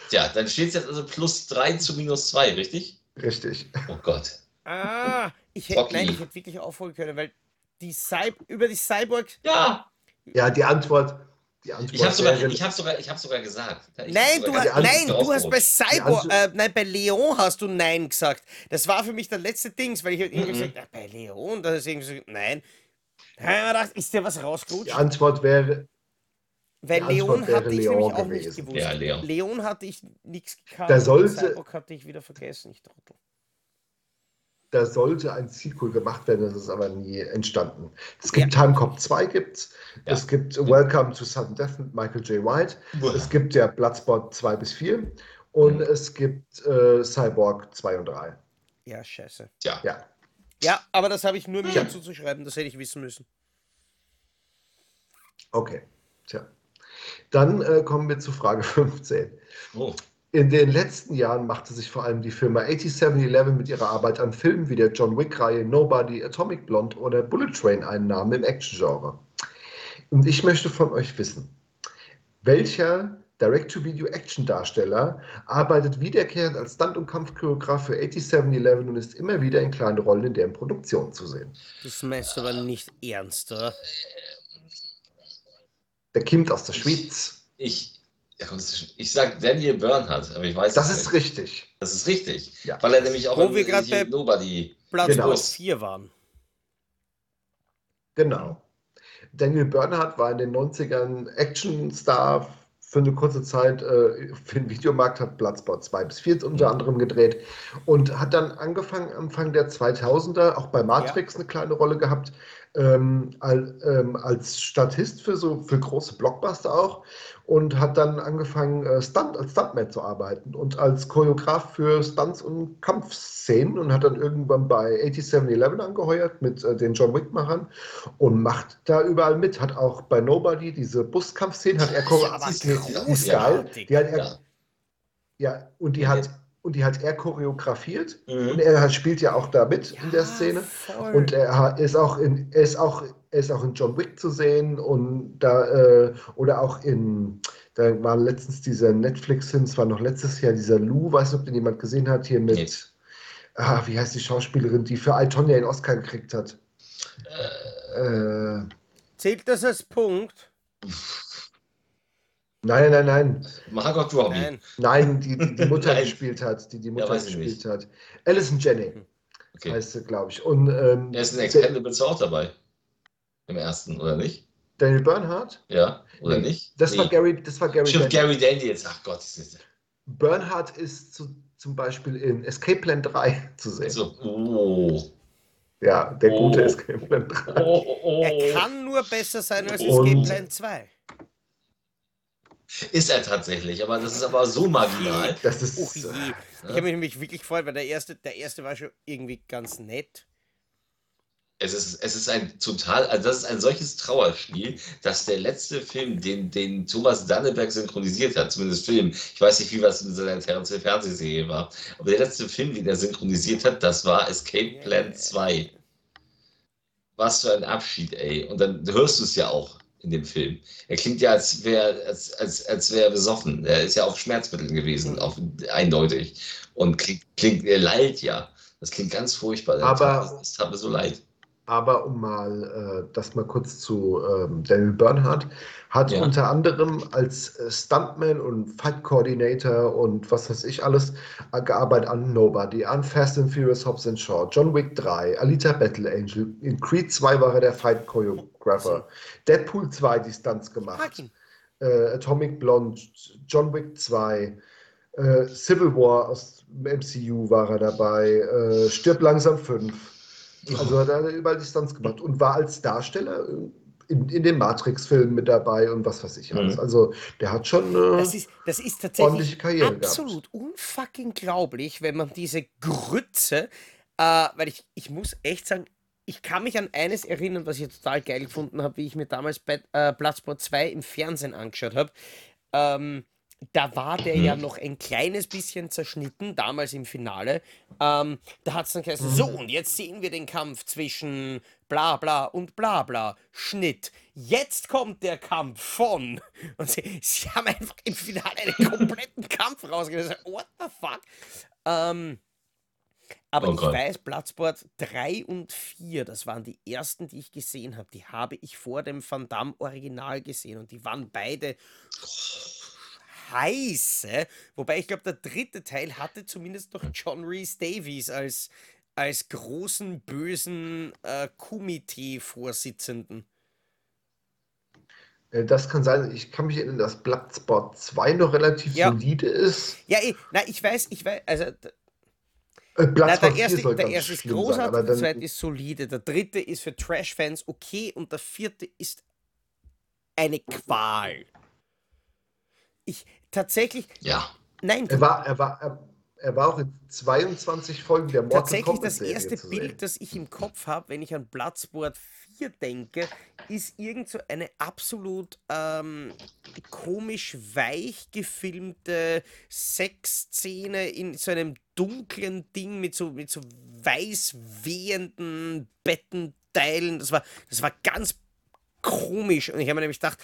Tja, dann steht es jetzt also plus 3 zu minus 2, richtig? Richtig. Oh Gott. ah, ich hätte, nein, ich hätte wirklich aufholen können, weil die Cy über die Cyborg Ja, Ja, die Antwort ich habe sogar, ich hab sogar, ich hab sogar gesagt. Ich Nein, du, sogar hast, die ganz nein, du hast bei. Cyborg, Die äh, nein, bei Leon hast du Nein gesagt. Das war für mich der letzte Dings, weil ich irgendwie Mhm. gesagt, ja, bei Leon, da ist irgendwie so, nein. Da hab ich mir gedacht, ist dir was die rausgerutscht? Antwort wäre, Weil die Leon hatte ich Leon nämlich auch gewesen. nicht gewusst. Ja, Leon. Leon hatte ich nichts gehabt. Da und sollte- Cyborg hatte ich wieder vergessen, ich Trottel. Da sollte ein Sequel gemacht werden, das ist aber nie entstanden. Es gibt Time Cop 2 gibt's, Ja. es gibt Welcome to Sudden Death mit Michael J. White, es gibt ja Bloodsport 2 bis 4 und Mhm. es gibt äh, Cyborg 2 und 3. Ja, scheiße. Tja, Ja. Ja, aber das habe ich nur mir Tja. dazu zu schreiben, das hätte ich wissen müssen. Okay. Tja. Dann äh, kommen wir zu Frage 15. oh, In den letzten Jahren machte sich vor allem die Firma 8711 mit ihrer Arbeit an Filmen wie der John Wick-Reihe Nobody, Atomic Blonde oder Bullet Train einen Namen im Action-Genre. Und ich möchte von euch wissen, welcher Direct-to-Video-Action-Darsteller arbeitet wiederkehrend als Stunt- und Kampfchoreograf für 8711 und ist immer wieder in kleinen Rollen in deren Produktion zu sehen. Das meinst du aber nicht ernst, oder? Der kommt aus der Schweiz. ich, ja, ich sag Daniel Bernhardt, aber ich weiß Das ist nicht. richtig. Das ist richtig. Ja. Weil er nämlich auch Wo in- wir grad hier bei- Nobody. Platz Genau. plus 4 waren. Genau. Daniel Bernhardt war in den 90ern Actionstar für eine kurze Zeit äh, für den Videomarkt, hat Bloodsport 2 bis 4 unter anderem gedreht und hat dann angefangen, Anfang der 2000er, auch bei Matrix eine kleine Rolle gehabt, ähm, als, ähm, als Statist für so für große Blockbuster auch und hat dann angefangen, äh, Stunt, als Stuntman zu arbeiten und als Choreograf für Stunts und Kampfszenen und hat dann irgendwann bei 8711 angeheuert mit äh, den John Wick-Machern und macht da überall mit. Hat auch bei Nobody diese Buskampfszenen, hat er ist ja choreografiert. Die, die. Die hat er, Ja. ja, und die hat und die hat er choreografiert und Mhm. er spielt ja auch da mit in der Szene. Voll. Und er ist auch in, er ist auch, er ist auch in John Wick zu sehen und da, äh, oder auch in, da war letztens dieser Netflix-Film, es war noch letztes Jahr dieser Lou, weiß nicht, ob den jemand gesehen hat, hier mit, Nee. ah, wie heißt die Schauspielerin, die für I, Tonya den Oscar gekriegt hat. Äh, Zählt das als Punkt? nein, nein, nein, Margot Robbie. Nein. nein, die die, die Mutter Nein. gespielt hat, die die Mutter ich gespielt hat. Alison Jennings Okay. heißt sie, glaube ich. Und ähm, Er ist in Expendables auch dabei. Im ersten, oder nicht? Daniel Bernhardt? Ja, oder Nee, nicht? Das war Nee. Gary, das war Gary Stimmt, Daniels. Gary Daniels. Ach Gott, das ist Bernhard ist zu, zum Beispiel in Escape Plan 3 zu sehen. so. Oh. Ja, der Oh. gute Escape Plan 3. Oh, oh, oh. Er kann nur besser sein als Und- Escape Plan 2. Ist er tatsächlich, aber das ist aber so marginal. Das ist. Och je. Ich habe mich nämlich wirklich gefreut, weil der erste, der erste war schon irgendwie ganz nett. Es ist, es ist ein total, also das ist ein solches Trauerspiel, dass der letzte Film, den, den Thomas Danneberg synchronisiert hat, zumindest Film, ich weiß nicht, wie was in seiner Fer- Fernsehserie war, aber der letzte Film, den er synchronisiert hat, das war Escape Plan 2. Was für ein Abschied, ey. Und dann hörst du es ja auch in dem Film. Er klingt ja, als wäre als, als, als wär er besoffen. Er ist ja auf Schmerzmitteln gewesen, auf, eindeutig. Und klingt, klingt, er lallt ja. Das klingt ganz furchtbar. Aber- Das tat mir so leid. Aber um mal äh, das mal kurz zu ähm, Daniel Bernhardt, hat Ja. unter anderem als äh, Stuntman und Fight Coordinator und was weiß ich alles äh, gearbeitet an Nobody, an Fast and Furious Hobbs and Shaw, John Wick 3, Alita Battle Angel, in Creed 2 war er der Fight Choreographer, Deadpool 2 die Stunts gemacht, äh, Atomic Blonde, John Wick 2, äh, Civil War aus dem MCU war er dabei, äh, Stirb langsam 5. Also hat er überall die Stunts gemacht und war als Darsteller in, in den Matrix-Filmen mit dabei und was weiß ich alles. Mhm. Also der hat schon äh, Das ist, das ist ordentliche tatsächlich Karriere gehabt. absolut unfucking glaublich, wenn man diese Grütze, äh, weil ich, ich muss echt sagen, ich kann mich an eines erinnern, was ich total geil gefunden habe, wie ich mir damals bei äh, Bloodsport 2 im Fernsehen angeschaut habe. Ähm, da war der ja noch ein kleines bisschen zerschnitten, damals im Finale. Ähm, da hat es dann geheißen, so, und jetzt sehen wir den Kampf zwischen bla bla und bla bla. Schnitt. Jetzt kommt der Kampf von. Und sie, sie haben einfach im Finale einen kompletten Kampf rausgelassen. What the fuck? Ähm, aber Oh ich weiß, Bloodsport 3 und 4, das waren die ersten, die ich gesehen habe. Die habe ich vor dem Van Damme Original gesehen und die waren beide scheiße. Wobei ich glaube, der dritte Teil hatte zumindest noch John Reese Davies als, als großen, bösen äh, Komitee-Vorsitzenden. Äh, Das kann sein. Ich kann mich erinnern, dass Bloodsport 2 noch relativ Ja. solide ist. Ja, eh, na, ich weiß, ich weiß, also Äh, na, der 4 erste, soll der ganz erste ist sein, großartig, aber der zweite ist solide, der dritte ist für Trash-Fans okay und der vierte ist eine Qual. Ich tatsächlich, Ja. nein, er war, er war, er, er war auch in 22 Folgen der Mortal Tatsächlich das erste. Bild, das ich im Kopf habe, wenn ich an Bloodsport 4 denke, ist irgend so eine absolut ähm, komisch weich gefilmte Sexszene in so einem dunklen Ding mit so, mit so weiß wehenden Bettenteilen. Das war, das war ganz komisch. Und ich habe mir nämlich gedacht,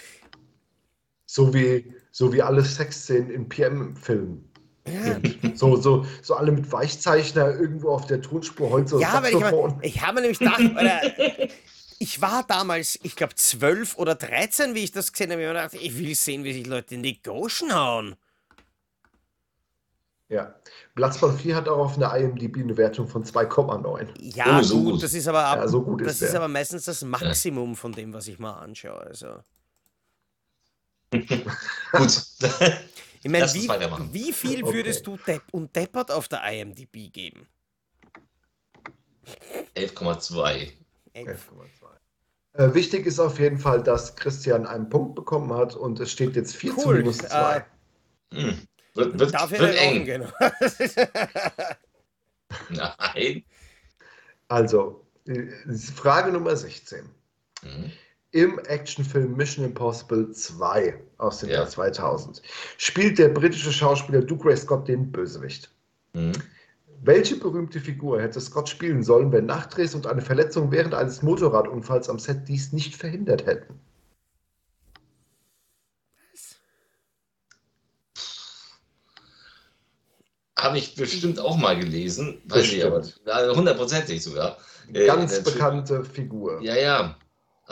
So wie, so wie alle Sexszenen in PM-Filmen. ja, So, so, so alle mit Weichzeichner irgendwo auf der Tonspur, Holz oder Ja, weil ich, mein, ich habe mir nämlich gedacht, oder, ich war damals, ich glaube, 12 oder 13, wie ich das gesehen habe. Ich habe mir gedacht, ich will sehen, wie sich Leute in die Goschen hauen. Ja. Bloodsport 4 hat auch auf einer IMDb eine Wertung von 2,9. Ja, Oh, so gut, gut. das ist aber ab, Ja, so gut das ist ist aber meistens das Maximum von dem, was ich mal anschaue. Also. Gut. Ich meine, Lass wie, wie viel Okay. würdest du Depp und Deppert auf der IMDb geben? 11,2. Elf. 11,2. Äh, wichtig ist auf jeden Fall, dass Christian einen Punkt bekommen hat und es steht jetzt 4 zu Cool. minus 2. Äh, Hm. Wird, wird, Dafür wird eng. Genau. Nein. Also, äh, Frage Nummer 16. Hm. Im Actionfilm Mission Impossible 2 aus dem Ja. Jahr 2000 spielt der britische Schauspieler Duke Ray Scott den Bösewicht. Hm. Welche berühmte Figur hätte Scott spielen sollen, wenn Nachdrehs und eine Verletzung während eines Motorradunfalls am Set dies nicht verhindert hätten? Habe ich bestimmt auch mal gelesen. Weiß ich aber. Bestimmt. Ja, Hundertprozentig sogar. Äh, Ganz der bekannte Figur. Ja, ja.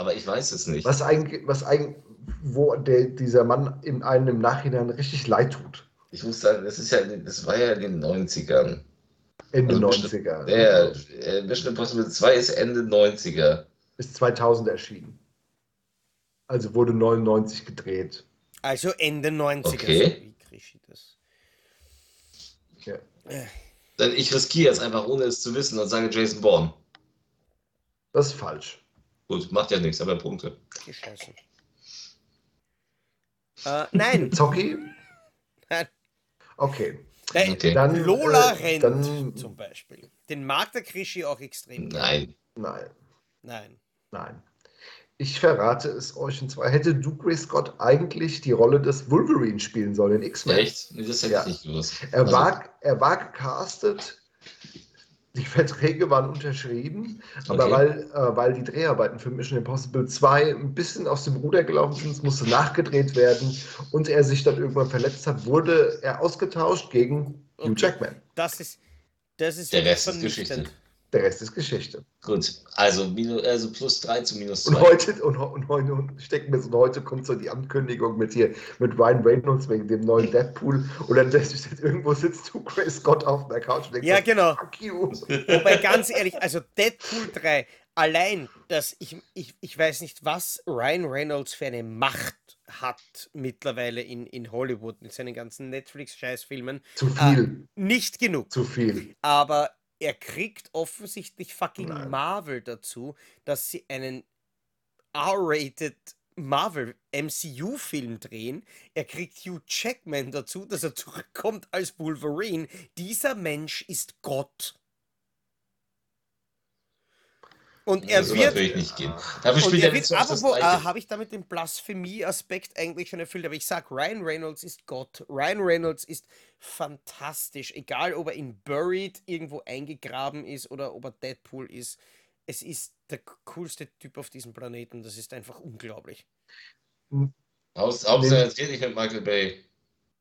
Aber ich weiß es nicht. Was eigentlich, was eigentlich, wo der, dieser Mann in einem im Nachhinein richtig leid tut. Ich muss sagen, das ist ja, das war ja in den 90ern. Ende Also bestimmt- 90er. Der äh, Mission Impossible 2 ist Ende 90er. Ist 2000 erschienen. Also wurde 99 gedreht. Also Ende 90er. Okay. wie krieg ich das? Ja. Dann ich riskiere jetzt einfach, ohne es zu wissen, und sage Jason Bourne. Das ist falsch. Gut, macht ja nichts, aber Punkte. Geschossen. Äh, nein. Zocki? Nein. Okay. Äh, Okay. Dann, Lola äh, rennt dann- zum Beispiel. Den mag der Krischi auch extrem. Nein. Nein, Nein. nein. Ich verrate es euch. Und zwar hätte Duke Ray Scott eigentlich die Rolle des Wolverine spielen sollen in X-Men. Echt? Nee, das hätte Ja. ich nicht gewusst. Er, Also, war, er war gecastet, die Verträge waren unterschrieben, aber Okay. weil, äh, weil die Dreharbeiten für Mission Impossible 2 ein bisschen aus dem Ruder gelaufen sind, es musste nachgedreht werden und er sich dann irgendwann verletzt hat, wurde er ausgetauscht gegen Hugh Okay. Jackman. Das ist, das ist Der Rest ist. Geschichte. Der Rest ist Geschichte. Gut, also, minus, also plus 3 zu minus 2. Und heute, und, und heute und stecken wir so, und heute kommt so die Ankündigung mit hier, mit Ryan Reynolds wegen dem neuen Deadpool. Und dann lässt jetzt irgendwo sitzt du Chris Scott auf der Couch und denkst, Ja, genau. fuck you. Wobei ganz ehrlich, also Deadpool 3, allein, dass ich, ich, ich weiß nicht, was Ryan Reynolds für eine Macht hat mittlerweile in, in Hollywood mit seinen ganzen Netflix-Scheißfilmen. Zu viel, Nicht genug. zu viel. Aber er kriegt offensichtlich fucking Nein. Marvel dazu, dass sie einen R-rated Marvel MCU-Film drehen. Er kriegt Hugh Jackman dazu, dass er zurückkommt als Wolverine. Dieser Mensch ist Gott. Und er das soll wird. natürlich nicht gehen. Dafür Und spielt er er wird, apropos, äh, habe ich damit den Blasphemie-Aspekt eigentlich schon erfüllt, aber ich sag, Ryan Reynolds ist Gott. Ryan Reynolds ist fantastisch, egal ob er in Buried irgendwo eingegraben ist oder ob er Deadpool ist. Es ist der coolste Typ auf diesem Planeten. Das ist einfach unglaublich. Haus- Hauptsache, es geht nicht mit Michael Bay.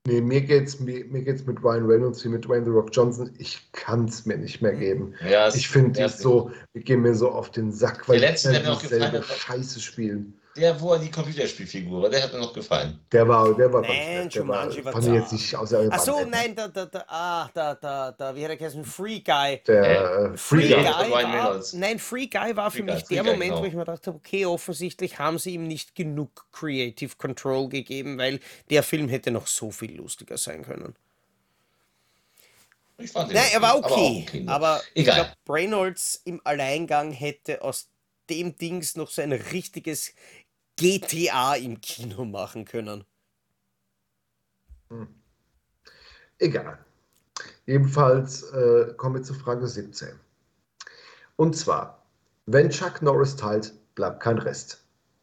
Nee, mir geht's, mir, mir geht's mit Ryan Reynolds wie mit Dwayne The Rock Johnson. Ich kann es mir nicht mehr geben. Ja, Ich finde die so, die gehen mir so auf den Sack, weil die letzte, der immer mir auch gefallen dieselbe hat, war- Scheiße spielen. Der, wo er die Computerspielfigur war, der hat mir noch gefallen. Der war, der war, Nein, ganz nett. der war, fand ich jetzt nicht aus der Ach so, Band. nein, da, da, da, ah, da, da, da, wie hat er geheißen? Free Guy. Der äh, Free Free Guy. Guy Guy. war, nein, Free Guy war für Free Guy, mich Free der Guy, Moment, genau. wo ich mir dachte, okay, offensichtlich haben sie ihm nicht genug Creative Control gegeben, weil der Film hätte noch so viel lustiger sein können. Ich fand Nein, er war aber auch okay, aber ich glaube, Reynolds im Alleingang hätte aus dem Dings noch so ein richtiges GTA im Kino machen können. Egal. Jedenfalls äh, kommen wir zu Frage 17. Und zwar, wenn Chuck Norris teilt, bleibt kein Rest.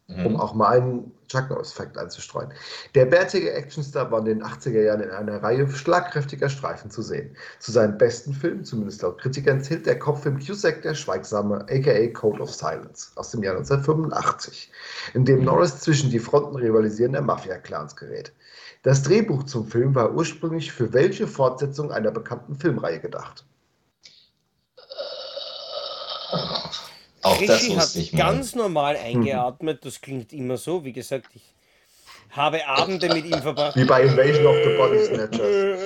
Um Mhm. auch mal einen Chuck Norris-Fact einzustreuen. Der bärtige Actionstar war in den 80er Jahren in einer Reihe schlagkräftiger Streifen zu sehen. Zu seinen besten Filmen, zumindest laut Kritikern, zählt der Kopffilm Cusack der Schweigsame, aka Code of Silence, aus dem Jahr 1985, in dem Norris zwischen die Fronten rivalisierender Mafia-Clans gerät. Das Drehbuch zum Film war ursprünglich für welche Fortsetzung einer bekannten Filmreihe gedacht? Auch das Krischi hat wusste ich mal. ganz normal eingeatmet, das klingt immer so. Wie gesagt, ich habe Abende mit ihm verbracht. Wie bei Invasion of the Body Snatchers.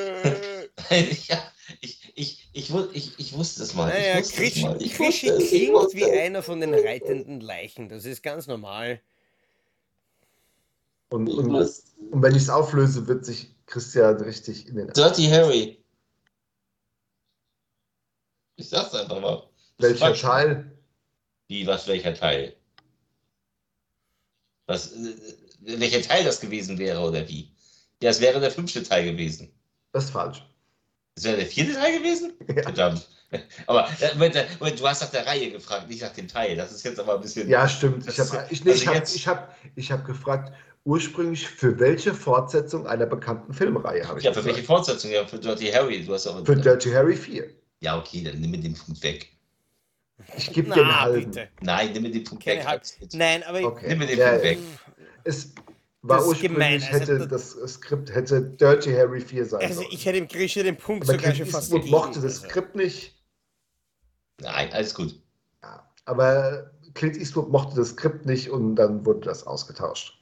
ja, ich, ich, ich, ich, ich wusste es mal. Naja, ich wusste es Krischi, mal. Ich Krischi wusste es, ich klingt wusste wie es. einer von den reitenden Leichen. Das ist ganz normal. Und, und, und wenn ich es auflöse, wird sich Christian richtig in den. Dirty Harry. Ich sag's einfach mal. Das ist Welcher. Teil? Wie, was, welcher Teil? Was, äh, welcher Teil das gewesen wäre oder wie? Ja, es wäre der fünfte Teil gewesen. Das ist falsch. Es wäre der vierte Teil gewesen? Ja. Verdammt. Aber äh, Moment, äh, Moment, du hast nach der Reihe gefragt, nicht nach dem Teil. Das ist jetzt aber ein bisschen. Ja, stimmt. Ich habe ich, nee, also ich hab, jetzt- ich hab, ich hab gefragt, ursprünglich für welche Fortsetzung einer bekannten Filmreihe habe ich Ja, für gesagt. welche Fortsetzung? Ja, für Dirty Harry. Du hast aber. Für Dirty Harry 4. Ja, okay, dann nimm mir den Punkt weg. Ich gebe dir einen halben. Bitte. Nein, nimm mir den Punkt Keine weg. Nein, aber ich okay. nimm mir den ja, Punkt weg. Es war das ursprünglich, also, hätte das, das Skript hätte Dirty Harry 4 sein Also ich hätte im Griechen den Punkt aber sogar schon fast gegeben. mochte das also. Skript nicht. Nein, alles gut. Ja, aber Clint Eastwood mochte das Skript nicht und dann wurde das ausgetauscht.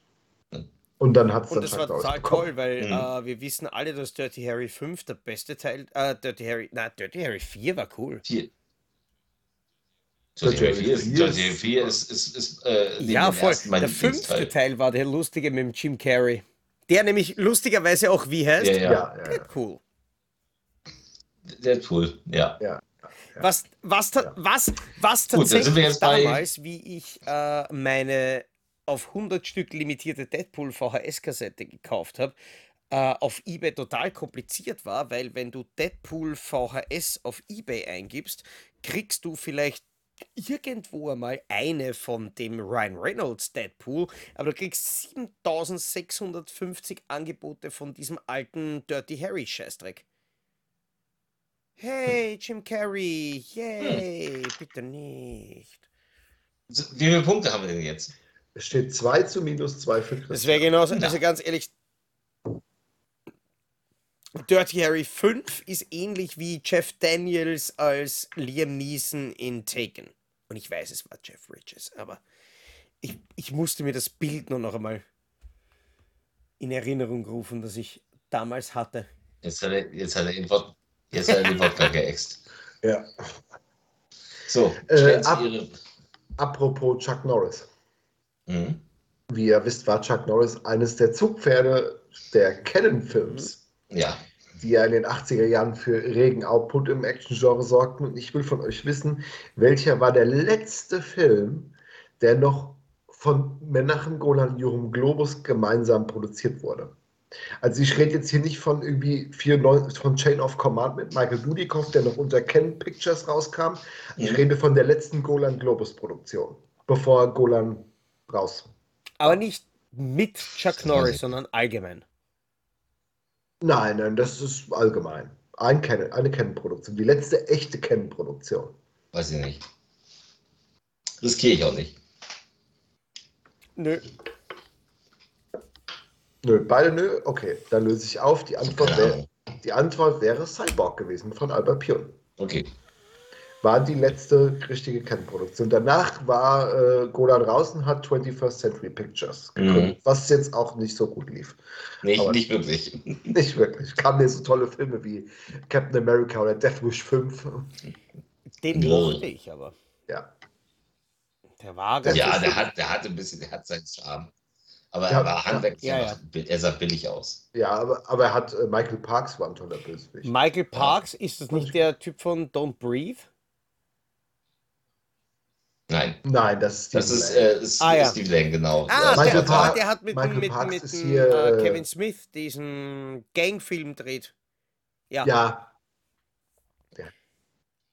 Hm. Und dann hat es Und das halt war total toll, weil mhm. äh, wir wissen alle, dass Dirty Harry 5 der beste Teil, äh, Dirty Harry, na, Dirty Harry 4 war cool. 4, Journey 4 ist, ist, ist, ist äh, ja voll. Der fünfte Teil war der lustige mit dem Jim Carrey, der nämlich lustigerweise auch wie heißt. Ja, ja. ja, ja Deadpool. Deadpool, ja. ja. Was, was, was, was, was tatsächlich Gut, damals, wie ich äh, meine auf 100 Stück limitierte Deadpool VHS-Kassette gekauft habe, äh, auf eBay total kompliziert war, weil wenn du Deadpool VHS auf eBay eingibst, kriegst du vielleicht irgendwo einmal eine von dem Ryan Reynolds Deadpool, aber du kriegst 7650 Angebote von diesem alten Dirty Harry Scheißdreck. Hey, Jim Carrey, yay, bitte nicht. Wie viele Punkte haben wir denn jetzt? Es steht 2 zu minus 2 für Das Christian. wäre genauso, also ganz ehrlich, Dirty Harry 5 ist ähnlich wie Jeff Daniels als Liam Neeson in Taken. Und ich weiß, es war Jeff Bridges, aber ich, ich musste mir das Bild nur noch einmal in Erinnerung rufen, das ich damals hatte. Jetzt hat er, jetzt hat er, den, Wod jetzt hat er den Wodka geäxt. Ja. So, Äh, ab- Ihre. Apropos Chuck Norris. Mhm. Wie ihr wisst, war Chuck Norris eines der Zugpferde der Canon-Films, Ja, die ja in den 80er Jahren für regen Output im Action-Genre sorgten. Und ich will von euch wissen, welcher war der letzte Film, der noch von Menachem Golan und Jorum Globus gemeinsam produziert wurde. Also ich rede jetzt hier nicht von irgendwie 94, von Chain of Command mit Michael Dudikoff, der noch unter Ken Pictures rauskam. Ich Mhm. rede von der letzten Golan Globus Produktion, bevor Golan raus. Aber nicht mit Chuck Norris, sondern allgemein. Nein, nein, das ist allgemein. Ein Canon, eine Canon-Produktion. Die letzte echte Canon-Produktion. weiß ich nicht. Riskiere ich auch nicht. Nö. Nö, beide nö. Okay, dann löse ich auf. Die Antwort, Keine wär, Ahnung. die Antwort wäre Cyborg gewesen von Albert Pion. Okay. War die letzte richtige Canon-Produktion. Danach war äh, Golan raus und hat 21st Century Pictures gegründet, was jetzt auch nicht so gut lief. Nicht, Aber- nicht wirklich. Nicht wirklich. Kamen mir so tolle Filme wie Captain America oder Death Wish 5. Den mochte ich aber. Ja. Der war ganz Ja, der hat, der hat ein bisschen, der hat seinen Charme. Aber Ja, er war handwerklich ja, einfach, er sah billig aus. Ja, aber, aber er hat äh, Michael Parks war ein toller Bösewicht. Michael Parks, ist das nicht der Typ von Don't Breathe? Nein, Nein, das ist das ist, äh, ist, Ah, ja. ist Steve Lang, genau. Ah, Ja, Michael der, Park- der hat mit, Michael mit, Parks mit, mit hier, äh, äh, Kevin Smith diesen Gangfilm dreht. Ja. Ja. Der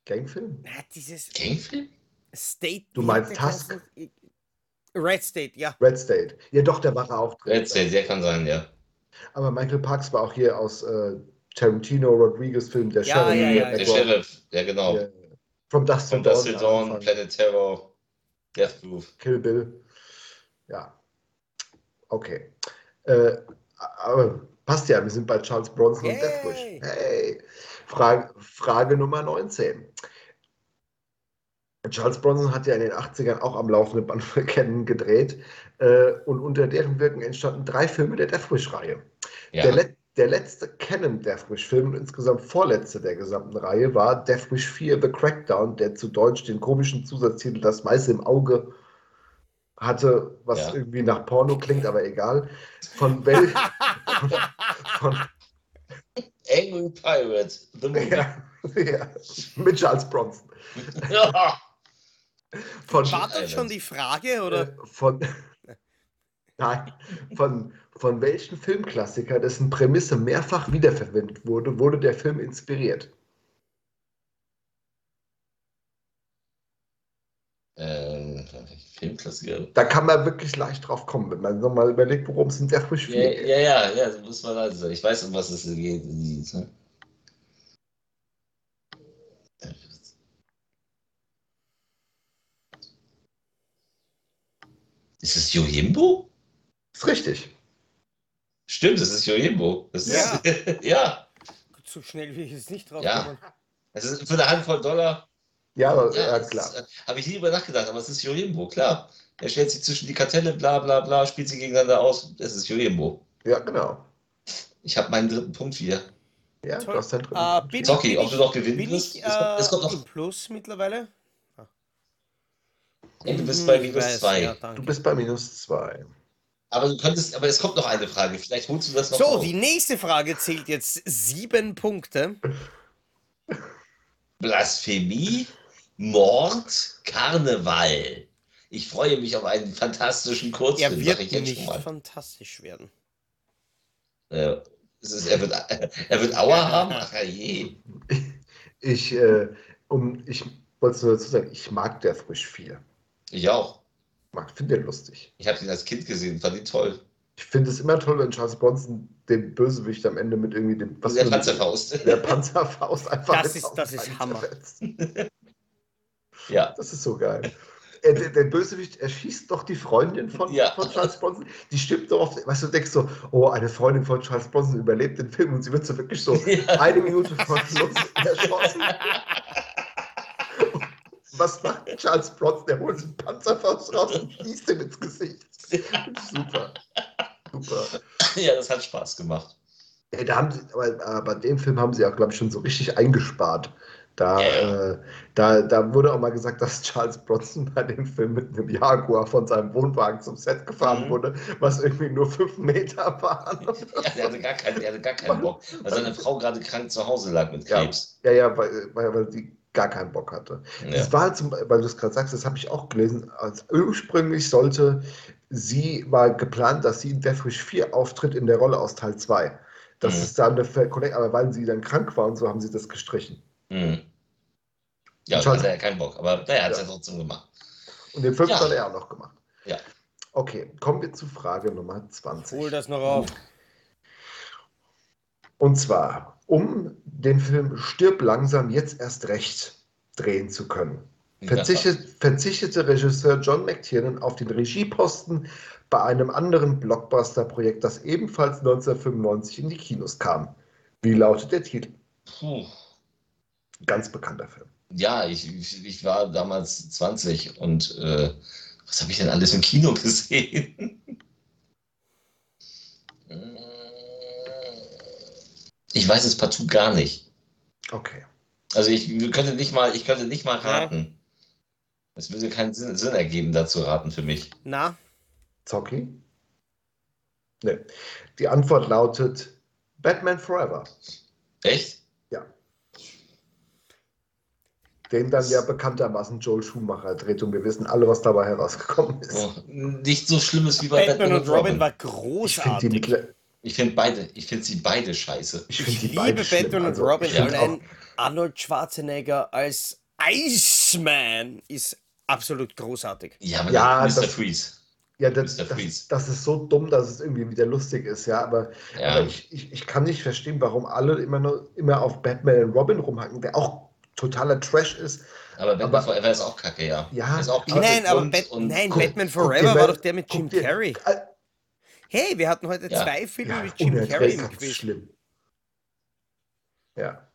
Gangfilm? Na, dieses Gangfilm? State. Du meinst geheißen? Red State, ja. Red State. Ja, doch, der war auch drin. Red State, der kann sein, ja. Aber Michael Parks war auch hier aus äh, Tarantino Rodriguez Film, der Ja, Sheriff. ja, ja, Der ja. Sheriff, ja genau. Ja, From Dust From Dawn, Anfang. Planet Terror, Death Proof. Kill Bill. Ja. Okay. Äh, aber passt ja, wir sind bei Charles Bronson und Yay. Deathwish. Hey. Frage, Frage Nummer 19. Charles Bronson hat ja in den 80ern auch am laufenden Band für Canon gedreht äh, und unter deren Wirken entstanden drei Filme der Deathwish-Reihe. Ja, Der, let der letzte Canon Deathwish-Film und insgesamt vorletzte der gesamten Reihe war Deathwish 4 The Crackdown, der zu Deutsch den komischen Zusatztitel Das Weiße im Auge hatte, was Ja. irgendwie nach Porno klingt, aber egal. Von wel von, Angry Pirate, The Movie. ja, ja, mit Charles Bronson. Ja. Von, War das schon die Frage, oder? äh, von, nein, von, von welchem Filmklassiker, dessen Prämisse mehrfach wiederverwendet wurde, wurde der Film inspiriert? Ähm, Filmklassiker. Da kann man wirklich leicht drauf kommen, wenn man nochmal überlegt, worum es in 4 Ja, geht. ja, ja, ja, da muss man leise sein. Ich weiß, um was es geht. ne? Ist es Yojimbo? Ist richtig. Stimmt, es ist Yojimbo. Das Ja. Ist, ja. So schnell will ich jetzt nicht drauf Ja. kommen. Das ist für eine Handvoll Dollar. Ja, aber- ja, das klar. ist- Habe ich nie drüber nachgedacht, aber es ist Yojimbo, klar. Er stellt sich zwischen die Kartelle, bla bla bla, spielt sie gegeneinander aus. Es ist Yojimbo. Ja, genau. Ich habe meinen dritten Punkt wieder. Ja, Toll. du hast deinen dritten Äh, Punkt. bin ob du noch gewinnen bin wirst? ich Es kommt- es kommt äh, noch- Plus mittlerweile? Ey, du bist Hm, bei minus weiß, zwei. Ja, danke. Du bist bei minus zwei. Aber du könntest, aber es kommt noch eine Frage. Vielleicht holst du das noch so, auf. die nächste Frage zählt jetzt sieben Punkte. Blasphemie, Mord, Karneval. Ich freue mich auf einen fantastischen Er Kurzfilm, sag wird ich jetzt nicht schon mal. fantastisch werden. Äh, es ist, er, wird, er wird Aua haben? Ach je. Ich, äh, um, ich wollte nur dazu sagen, ich mag Deathwish 4. Ich auch. Ich finde den lustig. Ich habe ihn als Kind gesehen, fand ihn toll. Ich finde es immer toll, wenn Charles Bronson den Bösewicht am Ende mit irgendwie dem der für eine- Panzerfaust. Der Panzerfaust einfach Das ist- das ist Hammer. ja. Das ist so geil. er, der, der Bösewicht erschießt doch die Freundin von, Ja. von Charles Bronson. Die stirbt so oft, weißt du, du denkst so, oh, eine Freundin von Charles Bronson überlebt den Film und sie wird so wirklich so Ja. eine Minute vor Schluss erschossen. Was macht Charles Bronson? Der holt einen Panzerfaust raus und schießt ihm ins Gesicht. Super. Super. Ja, das hat Spaß gemacht. Ja, da haben sie, aber, aber bei dem Film haben sie auch, glaube ich, schon so richtig eingespart. Da, Ja. äh, da, da wurde auch mal gesagt, dass Charles Bronson bei dem Film mit einem Jaguar von seinem Wohnwagen zum Set gefahren Mhm. wurde, was irgendwie nur fünf Meter waren. Ja, der hatte gar keinen, der hatte gar keinen Bock, weil seine Frau gerade krank zu Hause lag mit Ja. Krebs. Ja, ja, weil, weil, weil die gar keinen Bock hatte. Ja. Das war halt zum, weil du es gerade sagst, das habe ich auch gelesen. Als ursprünglich sollte sie war geplant, dass sie in Death Wish 4 auftritt in der Rolle aus Teil 2. Das Mhm. ist dann eine Ver- aber weil sie dann krank war und so haben sie das gestrichen. Mhm. Ja, Charles- hatte er keinen Bock, aber naja, hat es Ja. ja trotzdem gemacht. Und den fünften Ja. hat er auch noch gemacht. Ja. Okay, kommen wir zu Frage Nummer 20. Hol das noch auf. Und zwar, um den Film Stirb langsam jetzt erst recht drehen zu können, verzichtet, verzichtete Regisseur John McTiernan auf den Regieposten bei einem anderen Blockbuster-Projekt, das ebenfalls 1995 in die Kinos kam. Wie lautet der Titel? Puh. Ganz bekannter Film. Ja, ich, ich, ich war damals 20 und äh, was habe ich denn alles im Kino gesehen? Ich weiß es partout gar nicht. Okay. Also ich könnte nicht mal, ich könnte nicht mal raten. Es würde keinen Sinn, Sinn ergeben, da zu raten für mich. Na, Zocki? Ne. Die Antwort lautet Batman Forever. Echt? Den dann ja bekanntermaßen Joel Schumacher dreht und wir wissen alle, was dabei herausgekommen ist. Oh, nicht so Schlimmes wie bei Batman und Robin war ich finde die, großartig. mittler- Ich finde beide, ich finde sie beide scheiße. ich Ich, liebe. Batman und Also, Robin. find Allein Arnold Schwarzenegger als Iceman ist absolut großartig. Ja, aber Ja, Mr. das- Freeze. Ja, das, Mr. das, Freeze. das ist so dumm, dass es irgendwie wieder lustig ist, ja. Aber, Ja. aber ich, ich, ich kann nicht verstehen, warum alle immer nur immer auf Batman und Robin rumhacken, der auch totaler Trash ist. Aber Batman aber- Forever ist auch kacke, ja. Ja, ist auch aber- Nein, aber und, Bat und nein, guck- Batman guck dir Forever war mal- doch der mit guck Jim dir- Carrey. Äh, Hey, wir hatten heute Ja. zwei Filme Ja, mit Jim Carrey im Quiz. schlimm. Ja.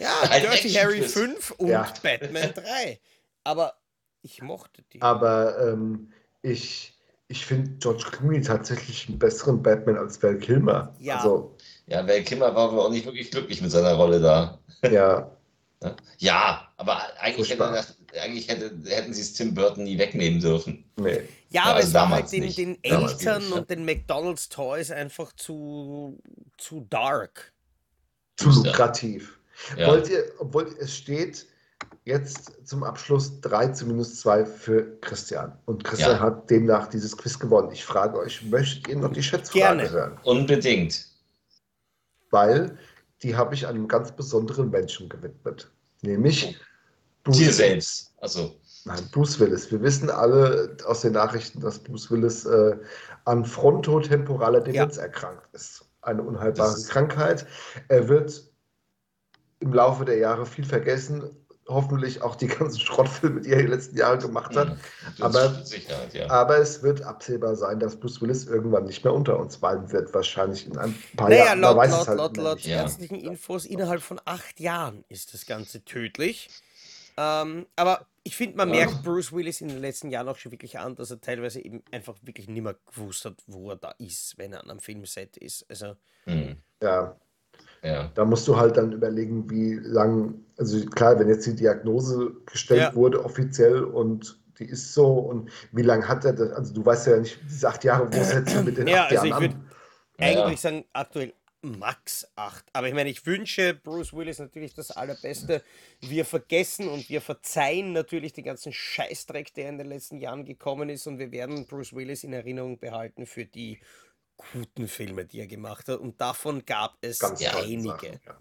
Ja, Ein Dirty Harry Action-Quiz. 5 und Ja. Batman 3. Aber ich mochte die. Aber ähm, ich, ich finde George Clooney tatsächlich einen besseren Batman als Val Kilmer. Ja. Also, Ja, Val Kimmer war wohl auch nicht wirklich glücklich mit seiner Rolle da. ja. Ne? Ja, aber eigentlich, hätte, eigentlich hätte, hätten sie es Tim Burton nie wegnehmen dürfen. Nee. Ja, Ja, aber es war damals halt den, nicht. den Eltern nicht, ja. und den McDonalds Toys einfach zu, zu dark. Zu lukrativ. Ja. Wollt ihr, obwohl es steht jetzt zum Abschluss 3 zu minus 2 für Christian. Und Christian Ja. hat demnach dieses Quiz gewonnen. Ich frage euch, möchtet ihr noch die Schätzfrage Gerne. hören? Unbedingt. Weil die habe ich einem ganz besonderen Menschen gewidmet. Nämlich Bruce Dir selbst. Also, Nein, Bruce Willis. Wir wissen alle aus den Nachrichten, dass Bruce Willis äh, an frontotemporaler Demenz erkrankt ist. Eine unheilbare Das ist- Krankheit. Er wird im Laufe der Jahre viel vergessen. Hoffentlich auch die ganzen Schrottfilme, die er die letzten Jahre gemacht hat. mh, das aber- ja. Aber es wird absehbar sein, dass Bruce Willis irgendwann nicht mehr unter uns bleiben wird. Wahrscheinlich in ein paar Naja, Jahren. Man laut, weiß es laut, halt laut, immer laut nicht. Ja. ärztlichen Infos, innerhalb von acht Jahren ist das Ganze tödlich. Ähm, aber ich finde, man Ja. merkt Bruce Willis in den letzten Jahren auch schon wirklich an, dass er teilweise eben einfach wirklich nicht mehr gewusst hat, wo er da ist, wenn er an einem Filmset ist. Also, Hm, Ja, ja. Da musst du halt dann überlegen, wie lang, also klar, wenn jetzt die Diagnose gestellt Ja. wurde, offiziell und die ist so und wie lange hat er das, also du weißt ja nicht, diese acht Jahre, wo setzt du mit den Ja, acht also Jahren ich an? Ja, ja. eigentlich sagen aktuell max 8. Aber ich meine, ich wünsche Bruce Willis natürlich das Allerbeste. Wir vergessen und wir verzeihen natürlich den ganzen Scheißdreck, der in den letzten Jahren gekommen ist. Und wir werden Bruce Willis in Erinnerung behalten für die guten Filme, die er gemacht hat. Und davon gab es Ganz einige. Sachen, ja.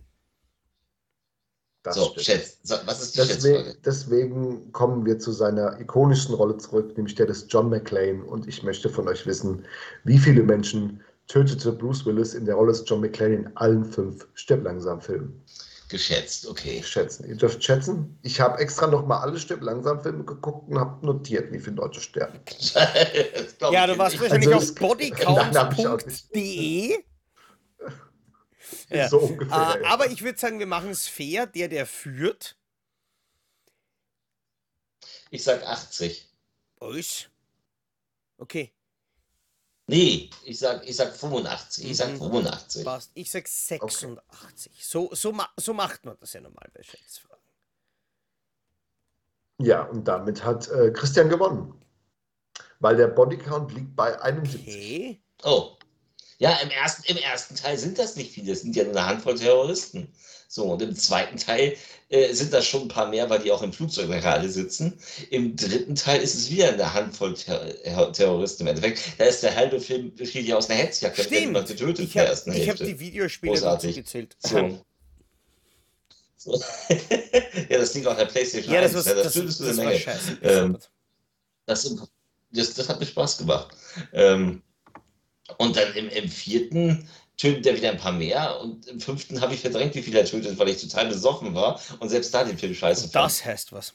Das So, stimmt. Schätz, so, was ist die Deswegen, deswegen kommen wir zu seiner ikonischen Rolle zurück, nämlich der des John McClane. Und ich möchte von euch wissen, wie viele Menschen tötete Bruce Willis in der Rolle des John McClane in allen fünf Stirb langsam Filmen? Geschätzt, okay. Schätzen. Ihr dürft schätzen. Ich habe extra nochmal alle Stirb langsam Filme geguckt und habe notiert, wie viele Leute sterben. ja, du warst wahrscheinlich Also auf bodycount.de. Ja. So ungefähr. Äh, ja. aber ich würde sagen, wir machen es fair. Der, der führt, Ich sag 80. ist. Okay, Nee, ich sag, ich sag 85. Ich sag Mhm. 85. passt. Ich sag 86. So, so, ma so macht man das ja normal bei Schätzfragen. Ja, und damit hat äh, Christian gewonnen. Weil der Bodycount liegt bei 71. Okay. Oh. Ja, im ersten, im ersten Teil sind das nicht viele, es sind ja nur eine Handvoll Terroristen. So, und im zweiten Teil äh, sind das schon ein paar mehr, weil die auch im Flugzeug alle sitzen. Im dritten Teil ist es wieder eine Handvoll Ter Terroristen im Endeffekt. Da ist der halbe Film besteht ja aus einer ja Stimmt. niemand getötet Ich in der habe hab die Videospiele Großartig. gezählt. So. So. ja, das liegt auf der Playstation Ja, das, 1, was, ja, das das, das war scheiße. Ähm, Das, das, das hat mir Spaß gemacht. Ähm, und dann im, im vierten tötet er wieder ein paar mehr und im fünften habe ich verdrängt, wie viel er tötet, weil ich total besoffen war und selbst da den Film scheiße fand. das heißt was.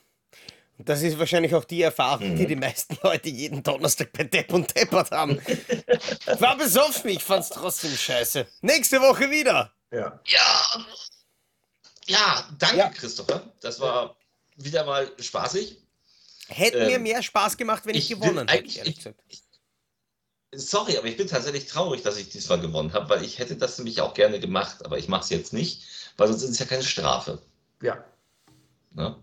Und das ist wahrscheinlich auch die Erfahrung, die Mhm. die meisten Leute jeden Donnerstag bei Depp und Deppert haben. Ich war besoffen, ich fand's trotzdem scheiße. Nächste Woche wieder. Ja. Ja, ja, danke Ja. Christopher. Das war wieder mal spaßig. Hätte mir Ähm, mehr Spaß gemacht, wenn ich, ich gewonnen hätte, eigentlich- ehrlich gesagt. Sorry, aber ich bin tatsächlich traurig, dass ich diesmal gewonnen habe, weil ich hätte das nämlich auch gerne gemacht, aber ich mache es jetzt nicht, weil sonst ist es ja keine Strafe. Ja. Ne?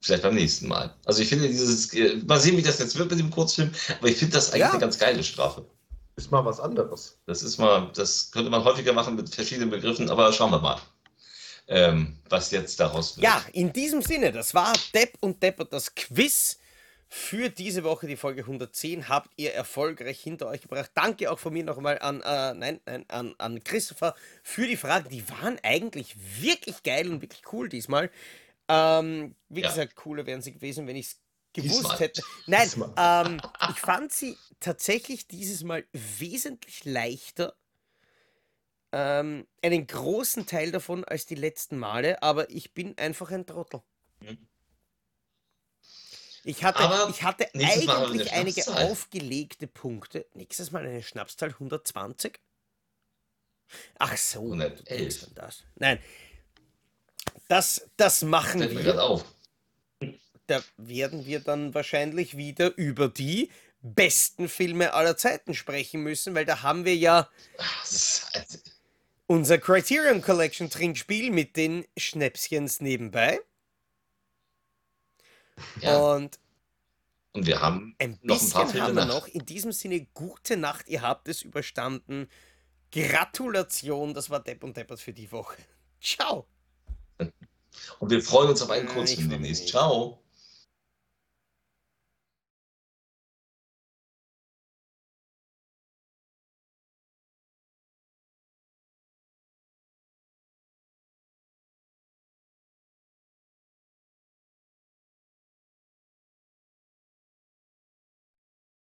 Vielleicht beim nächsten Mal. Also ich finde dieses, äh, mal sehen, wie das jetzt wird mit dem Kurzfilm, aber ich finde das eigentlich Ja. eine ganz geile Strafe. Ist mal was anderes. Das ist mal, das könnte man häufiger machen mit verschiedenen Begriffen, aber schauen wir mal, ähm, was jetzt daraus wird. Ja, in diesem Sinne, das war Depp und Deppert, das Quiz für diese Woche, die Folge 110, habt ihr erfolgreich hinter euch gebracht. Danke auch von mir nochmal an, äh, nein, nein, an, an Christopher für die Fragen. Die waren eigentlich wirklich geil und wirklich cool diesmal. Ähm, wie Ja. gesagt, cooler wären sie gewesen, wenn ich es gewusst Diesmal. hätte. Nein, ähm, ich fand sie tatsächlich dieses Mal wesentlich leichter. Ähm, einen großen Teil davon als die letzten Male, aber ich bin einfach ein Trottel. Mhm. Ich hatte, Aber ich hatte eigentlich eine einige aufgelegte Punkte. Nächstes Mal eine Schnapszahl 120. Ach so, 111. du denkst an das. Nein, das, das machen Fällt wir auf. da werden wir dann wahrscheinlich wieder über die besten Filme aller Zeiten sprechen müssen, weil da haben wir ja also, unser Criterion Collection Trinkspiel mit den Schnäpschens nebenbei. Ja. Und Und wir haben ein noch ein paar bisschen Filme haben wir noch. In diesem Sinne, gute Nacht, ihr habt es überstanden. Gratulation, das war Depp und Deppert für die Woche. Ciao. Und wir freuen uns auf einen freu mich demnächst. Ciao.